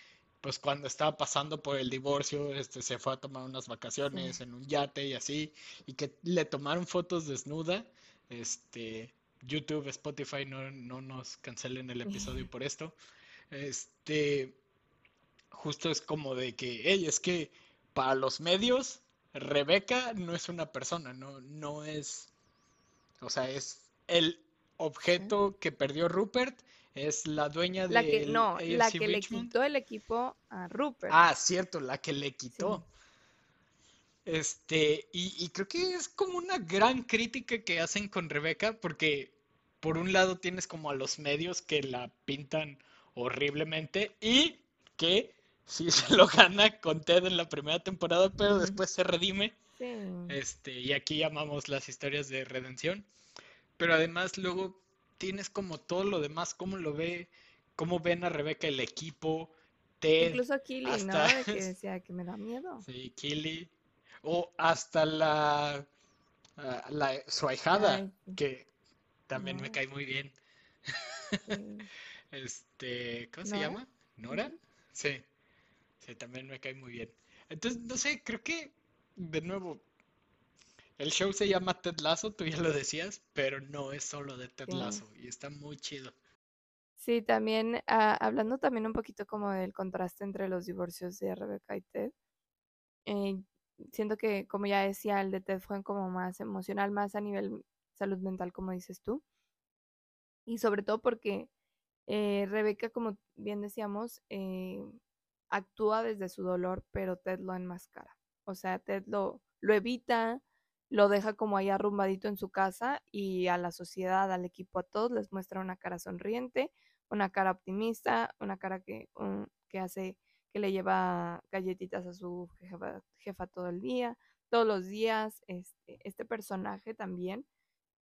pues cuando estaba pasando por el divorcio, este, se fue a tomar unas vacaciones en un yate y así, y que le tomaron fotos desnuda, este, YouTube, Spotify, no, no nos cancelen el episodio por esto. Este, justo es como de que, hey, es que para los medios Rebeca no es una persona, no, no es, o sea, es el objeto que perdió Rupert, es la dueña de la que, no, la que le quitó el equipo a Rupert. Ah, cierto, la que le quitó. Este, y, y, creo que es como una gran crítica que hacen con Rebeca, porque por un lado tienes como a los medios que la pintan horriblemente y que sí se lo gana con Ted en la primera temporada, pero después se redime. Este, y aquí llamamos las historias de redención. Pero además luego tienes como todo lo demás, cómo lo ve, cómo ven a Rebeca el equipo, Ted. Incluso Killy, ¿no? que decía que me da miedo. Sí, Killy. O hasta la, ah, la su ahijada, que también me cae muy bien. este, ¿cómo se llama? ¿Nora? Sí. Sí, también me cae muy bien. Entonces, no sé, creo que, de nuevo, el show se llama Ted Lasso, tú ya lo decías, pero no es solo de Ted Lasso y está muy chido. Sí, también, ah, hablando también un poquito como del contraste entre los divorcios de Rebecca y Ted, eh, siento que, como ya decía, el de Ted fue como más emocional, más a nivel salud mental, como dices tú. Y sobre todo porque eh, Rebeca, como bien decíamos, eh, actúa desde su dolor, pero Ted lo enmascara. O sea, Ted lo, lo evita, lo deja como ahí arrumbadito en su casa y a la sociedad, al equipo, a todos les muestra una cara sonriente, una cara optimista, una cara que, que hace que le lleva galletitas a su jefa, jefa todo el día, todos los días, este, este personaje también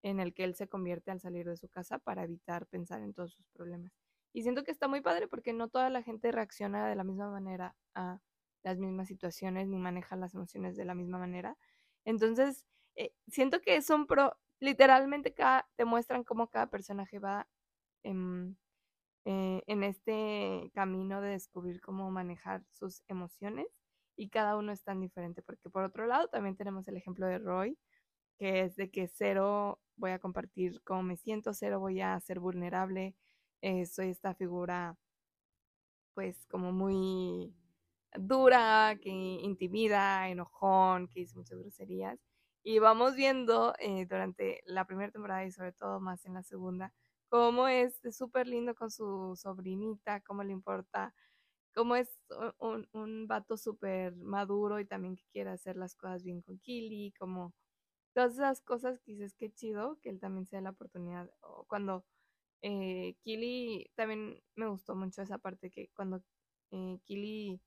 en el que él se convierte al salir de su casa para evitar pensar en todos sus problemas. Y siento que está muy padre porque no toda la gente reacciona de la misma manera a las mismas situaciones ni maneja las emociones de la misma manera. Entonces, eh, siento que son pro, literalmente cada, te muestran cómo cada personaje va en, eh, en este camino de descubrir cómo manejar sus emociones y cada uno es tan diferente, porque por otro lado también tenemos el ejemplo de Roy, que es de que cero voy a compartir cómo me siento, cero voy a ser vulnerable, soy esta figura pues como muy dura, que intimida, enojón, que dice muchas groserías. Y vamos viendo eh, durante la primera temporada y sobre todo más en la segunda, cómo es súper lindo con su sobrinita, cómo le importa, cómo es un, un vato súper maduro y también que quiere hacer las cosas bien con Kili, como todas esas cosas que dices que chido que él también se dé la oportunidad. O cuando eh, Kili, también me gustó mucho esa parte que cuando eh, Kili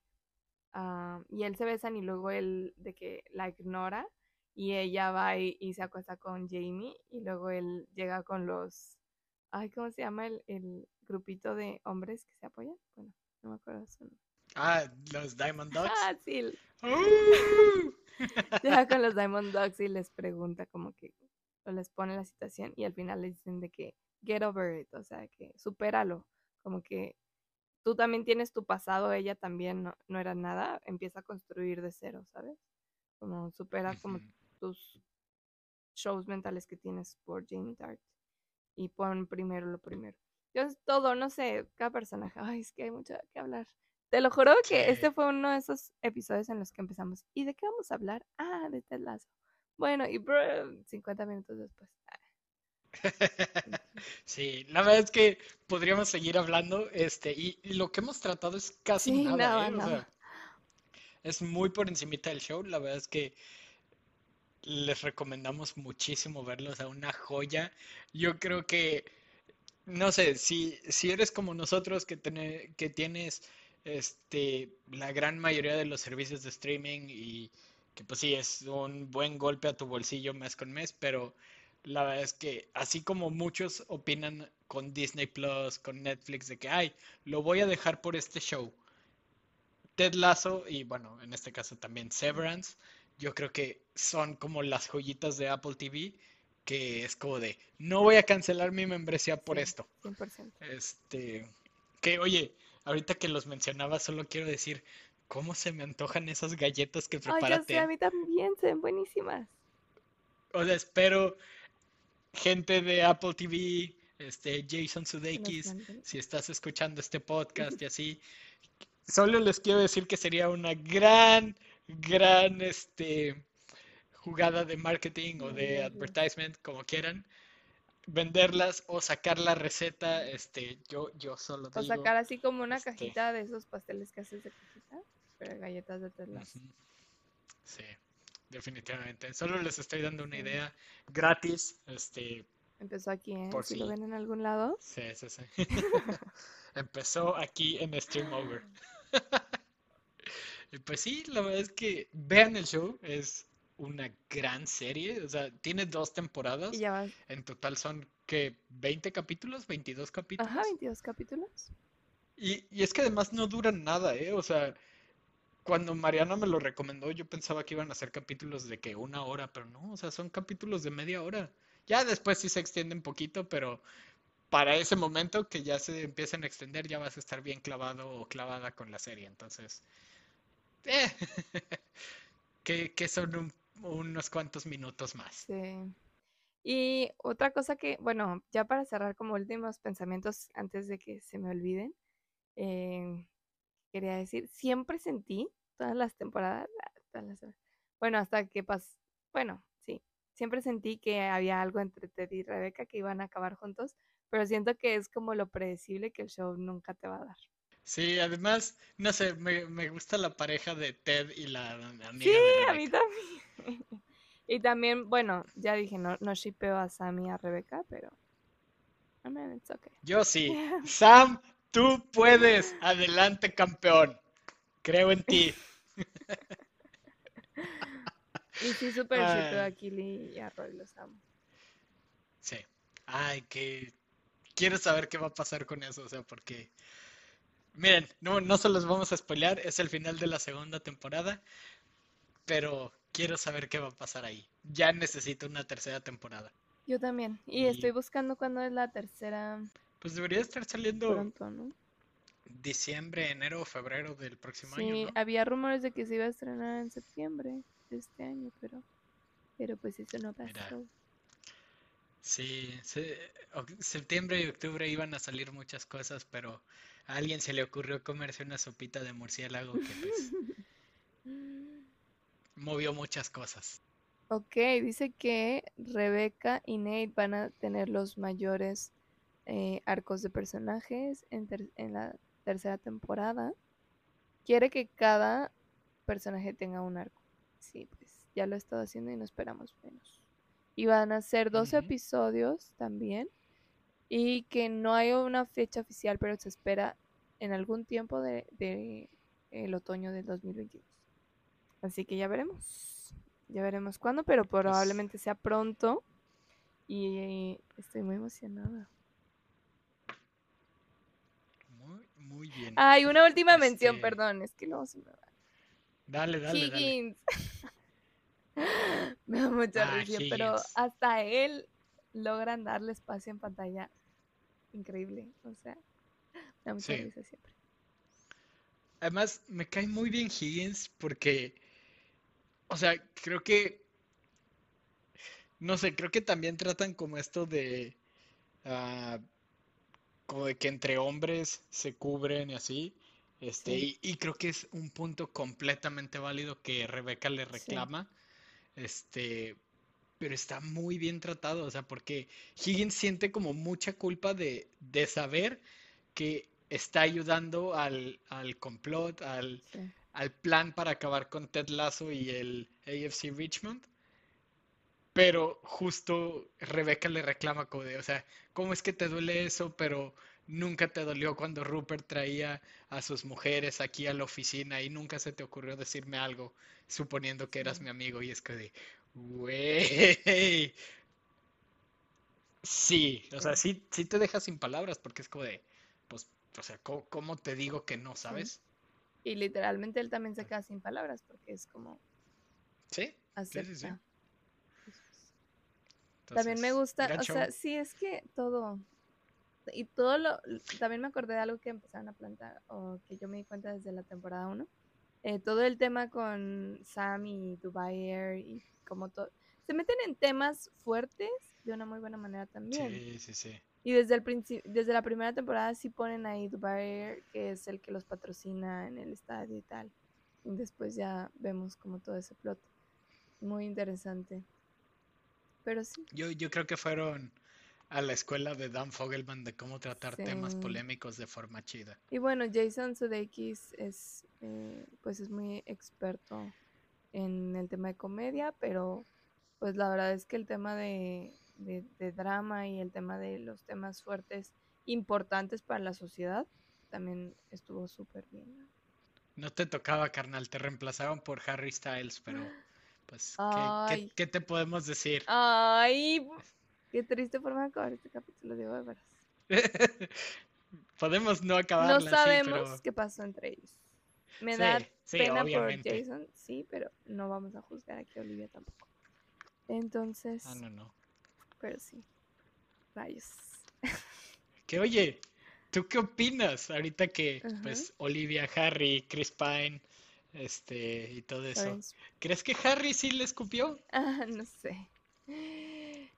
ah, y él se besan y luego él de que la ignora y ella va y, se acuesta con Jamie y luego él llega con los, ay, ¿cómo se llama el, el grupito de hombres que se apoyan? Bueno, no me acuerdo su nombre. Ah, los Diamond Dogs. Ah, sí. ¡Uh! Llega con los Diamond Dogs y les pregunta como que, o les pone la situación y al final les dicen de que get over it, o sea, que supéralo, como que tú también tienes tu pasado, ella también no, no era nada, empieza a construir de cero, ¿sabes? Como supera como tus shows mentales que tienes por Jamie Tart y pon primero lo primero. Yo todo, no sé, cada personaje, ay, es que hay mucho que hablar. Te lo juro que este fue uno de esos episodios en los que empezamos. ¿Y de qué vamos a hablar? Ah, de Ted Lasso. Bueno, y 50 minutos después. Ah. Sí, la verdad es que podríamos seguir hablando, este, y, lo que hemos tratado es casi nada, ¿eh? es muy por encimita del show, la verdad es que les recomendamos muchísimo verlo, o sea, una joya. Yo creo que, no sé, si, si eres como nosotros que, que tienes este, la gran mayoría de los servicios de streaming y que pues sí, es un buen golpe a tu bolsillo mes con mes, pero la verdad es que así como muchos opinan con Disney Plus, con Netflix, de que, ay, lo voy a dejar por este show. Ted Lasso y bueno, en este caso también Severance, yo creo que son como las joyitas de Apple TV, que es como de, no voy a cancelar mi membresía por esto. 100%. Este, que oye, ahorita que los mencionaba, solo quiero decir, ¿cómo se me antojan esas galletas que prepara Ay, a mí también, se ven buenísimas. O sea, espero, gente de Apple TV, este, Jason Sudeikis, si estás escuchando este podcast y así, solo les quiero decir que sería una gran gran este, jugada de marketing o de advertisement, como quieran, venderlas o sacar la receta, este, yo, yo solo digo... O sacar así como una este cajita de esos pasteles que haces de cajita, pero galletas de telas. Sí, definitivamente. Solo les estoy dando una idea gratis, este... Empezó aquí, ¿eh? Por si lo ven en algún lado. Sí, sí, sí. Empezó aquí en Stream Over. Pues sí, la verdad es que vean el show, es una gran serie, o sea, tiene dos temporadas. Y ya En total son que 20 capítulos, 22 capítulos. Ajá, 22 capítulos. Y, y es que además no duran nada, ¿eh? O sea, cuando Mariana me lo recomendó, yo pensaba que iban a ser capítulos de que una hora, pero no, o sea, son capítulos de media hora. Ya después sí se extiende un poquito, pero para ese momento que ya se empiezan a extender, ya vas a estar bien clavado o clavada con la serie. Entonces, eh, que, son unos cuantos minutos más. Sí. Y otra cosa que, bueno, ya para cerrar como últimos pensamientos antes de que se me olviden, eh, quería decir, siempre sentí todas las temporadas, bueno, hasta que pasó, bueno, sí, siempre sentí que había algo entre Ted y Rebeca que iban a acabar juntos, pero siento que es como lo predecible que el show nunca te va a dar. Sí, además, no sé, me, me gusta la pareja de Ted y la amiga sí, a mí también. y también, bueno, ya dije, no, no shipeo a Sam y a Rebeca, pero... I mean, it's okay. Yo sí. Sam, tú puedes. Adelante, campeón. Creo en ti. Y sí, súper chito a Kili y a Roy, los amo. Sí. Ay, que quiero saber qué va a pasar con eso, o sea, porque... Miren, no, no se los vamos a spoilear, es el final de la segunda temporada, pero quiero saber qué va a pasar ahí. Ya necesito una tercera temporada. Yo también, y, estoy buscando cuándo es la tercera. Pues debería estar saliendo pronto, ¿no? Diciembre, enero o febrero del próximo año. Sí, había rumores de que se iba a estrenar en septiembre de este año, pero, pero pues eso no pasó. Sí, septiembre y octubre iban a salir muchas cosas, pero a alguien se le ocurrió comerse una sopita de murciélago que pues movió muchas cosas. Ok, dice que Rebeca y Nate van a tener los mayores eh, arcos de personajes en, en la tercera temporada. Quiere que cada personaje tenga un arco. Sí, pues ya lo he estado haciendo y no esperamos menos y van a ser dos episodios también y que no hay una fecha oficial pero se espera en algún tiempo de, el otoño del 2022 así que ya veremos ya veremos cuándo pero probablemente sea pronto y estoy muy emocionada muy, muy bien ay una última mención este perdón es que no se me va dale dale Higgins Me da mucha ah, risa, pero hasta él logran darle espacio en pantalla. Increíble. O sea, me da mucha risa siempre. Además, me cae muy bien Higgins porque, o sea, creo que, no sé, creo que también tratan como esto de, uh, como de que entre hombres se cubren y así. Este, y, creo que es un punto completamente válido que Rebeca le reclama. Este, pero está muy bien tratado, o sea, porque Higgins siente como mucha culpa de, de saber que está ayudando al, al complot, al, al, plan para acabar con Ted Lasso y el AFC Richmond. Pero justo Rebeca le reclama como de, o sea, ¿cómo es que te duele eso? Pero nunca te dolió cuando Rupert traía a sus mujeres aquí a la oficina y nunca se te ocurrió decirme algo suponiendo que eras mi amigo y es que de, güey. Sí, o sea, sí, sí te dejas sin palabras porque es como de, pues, o sea, ¿cómo, te digo que no sabes? Y literalmente él también se queda sin palabras porque es como... Sí, sí, sí, también me gusta, o sea, sí, es que todo, y todo lo, también me acordé de algo que empezaron a plantar, o que yo me di cuenta desde la temporada 1, eh, todo el tema con Sam y Dubai Air y como todo, se meten en temas fuertes de una muy buena manera también. Sí, sí, sí. Y desde el principio, desde la primera temporada sí ponen ahí Dubai Air, que es el que los patrocina en el estadio y tal. Y después ya vemos como todo ese plot. Muy interesante. Pero sí. Yo, yo creo que fueron a la escuela de Dan Fogelman de cómo tratar temas polémicos de forma chida. Y bueno, Jason Sudeikis es, eh, pues es muy experto en el tema de comedia, pero pues la verdad es que el tema de, drama y el tema de los temas fuertes importantes para la sociedad también estuvo súper bien. No te tocaba, carnal, te reemplazaron por Harry Styles, pero pues, ¿qué, ¿qué, te podemos decir? Ay, Qué triste forma de acabar este capítulo de Bárbaras. Podemos no acabar. No sabemos qué pasó entre ellos. Me da pena por Jason, sí, pero no vamos a juzgar aquí a Olivia tampoco. Entonces. Ah, no, no. Pero sí. Rayos. Que oye, ¿tú qué opinas ahorita que, pues, Olivia, Harry, Chris Pine, este, y todo eso? ¿Crees que Harry sí le escupió? Ah, no sé.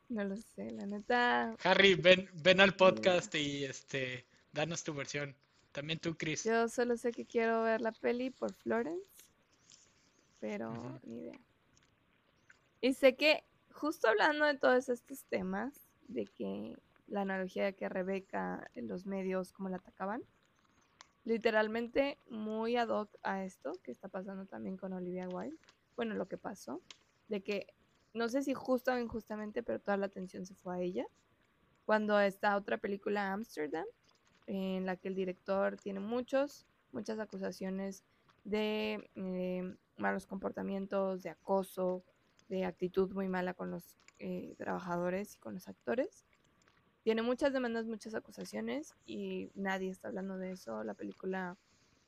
No lo sé, la neta. Harry, ven, ven al podcast y este, danos tu versión. También tú, Chris. Yo solo sé que quiero ver la peli por Florence, pero ni idea. Y sé que, justo hablando de todos estos temas, de que la analogía de que Rebeca los medios como la atacaban, literalmente muy ad hoc a esto que está pasando también con Olivia Wilde. Bueno, lo que pasó, de que no sé si justo o injustamente, pero toda la atención se fue a ella. Cuando está otra película, Amsterdam, en la que el director tiene muchos, muchas acusaciones de eh, malos comportamientos, de acoso, de actitud muy mala con los eh, trabajadores y con los actores. Tiene muchas demandas, muchas acusaciones y nadie está hablando de eso. La película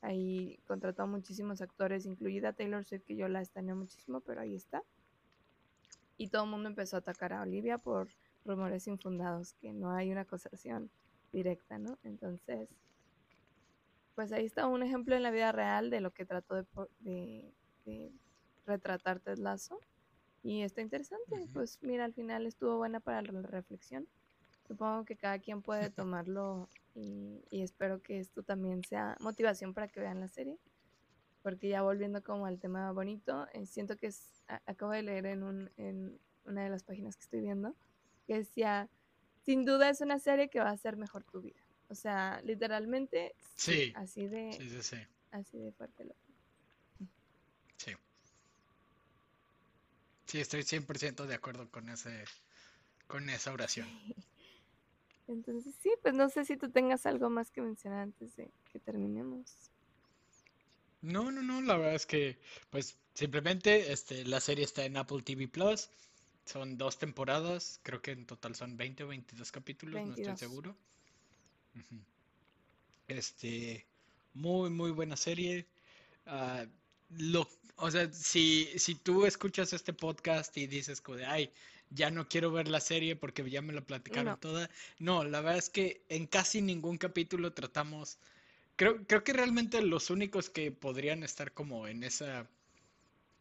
ahí contrató a muchísimos actores, incluida Taylor Swift, que yo la extrañé muchísimo, pero ahí está. Y todo el mundo empezó a atacar a Olivia por rumores infundados, que no hay una acusación directa, ¿no? Entonces, pues ahí está un ejemplo en la vida real de lo que trató de, de, de retratar Ted Lasso. Y está interesante, pues mira, al final estuvo buena para la reflexión. Supongo que cada quien puede tomarlo y, espero que esto también sea motivación para que vean la serie. Porque ya volviendo como al tema bonito, eh, siento que es, acabo de leer en, un, en una de las páginas que estoy viendo, que decía, sin duda es una serie que va a hacer mejor tu vida. O sea, literalmente, sí, así de, sí, sí, así de fuerte lo Sí. Sí, estoy 100% de acuerdo con ese con esa oración. Entonces, sí, pues no sé si tú tengas algo más que mencionar antes de que terminemos. No, no, no, la verdad es que pues simplemente este la serie está en Apple TV Plus. Son dos temporadas, creo que en total son 20 o 22 capítulos, no estoy seguro. Este, muy, muy buena serie. Uh, lo, o sea, si, si tú escuchas este podcast y dices como de, ay, ya no quiero ver la serie porque ya me la platicaron toda. No, la verdad es que en casi ningún capítulo tratamos. Creo, creo que realmente los únicos que podrían estar como en esa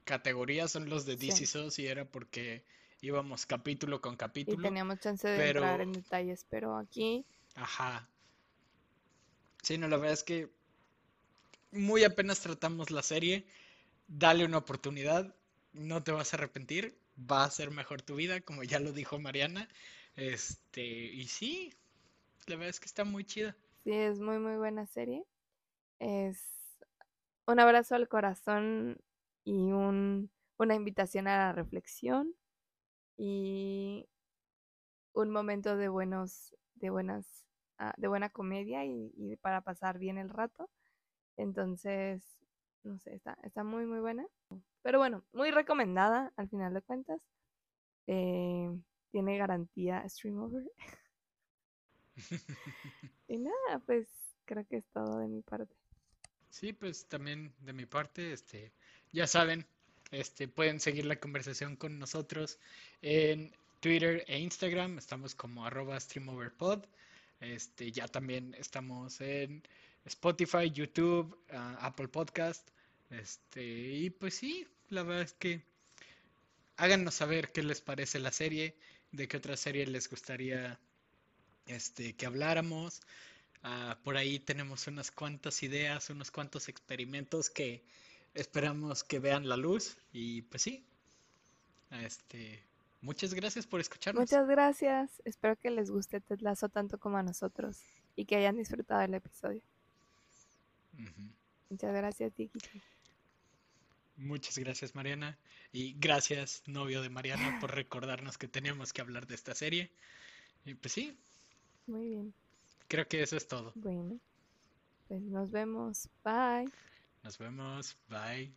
categoría son los de DC sí. y era porque íbamos capítulo con capítulo. Y teníamos chance de entrar en detalles, pero aquí. Ajá. Sí, no, la verdad es que muy apenas tratamos la serie. Dale una oportunidad, no te vas a arrepentir, va a ser mejor tu vida, como ya lo dijo Mariana. Este, y sí, la verdad es que está muy chida. Sí, es muy, muy buena serie. Es un abrazo al corazón y un, una invitación a la reflexión y un momento de buenos, de buenas Ah, de buena comedia y, para pasar bien el rato. Entonces, no sé, está, está muy, muy buena. Pero bueno, muy recomendada al final de cuentas. Eh, tiene garantía Stream Over. y nada, pues creo que es todo de mi parte. Sí, pues también de mi parte, este, ya saben, este, pueden seguir la conversación con nosotros en Twitter e Instagram. Estamos como arroba streamoverpod. Este, ya también estamos en Spotify, YouTube, ah, Apple Podcast. Este, y pues sí, la verdad es que háganos saber qué les parece la serie, de qué otra serie les gustaría este, que habláramos. Ah, por ahí tenemos unas cuantas ideas, unos cuantos experimentos que esperamos que vean la luz. Y pues sí, este, Muchas gracias por escucharnos. Muchas gracias. Espero que les guste Ted Lasso tanto como a nosotros y que hayan disfrutado el episodio. Muchas gracias, Tiki. Muchas gracias, Mariana. Y gracias, novio de Mariana, por recordarnos que teníamos que hablar de esta serie. Y pues sí. Muy bien. Creo que eso es todo. Bueno, pues nos vemos. Bye. Nos vemos. Bye.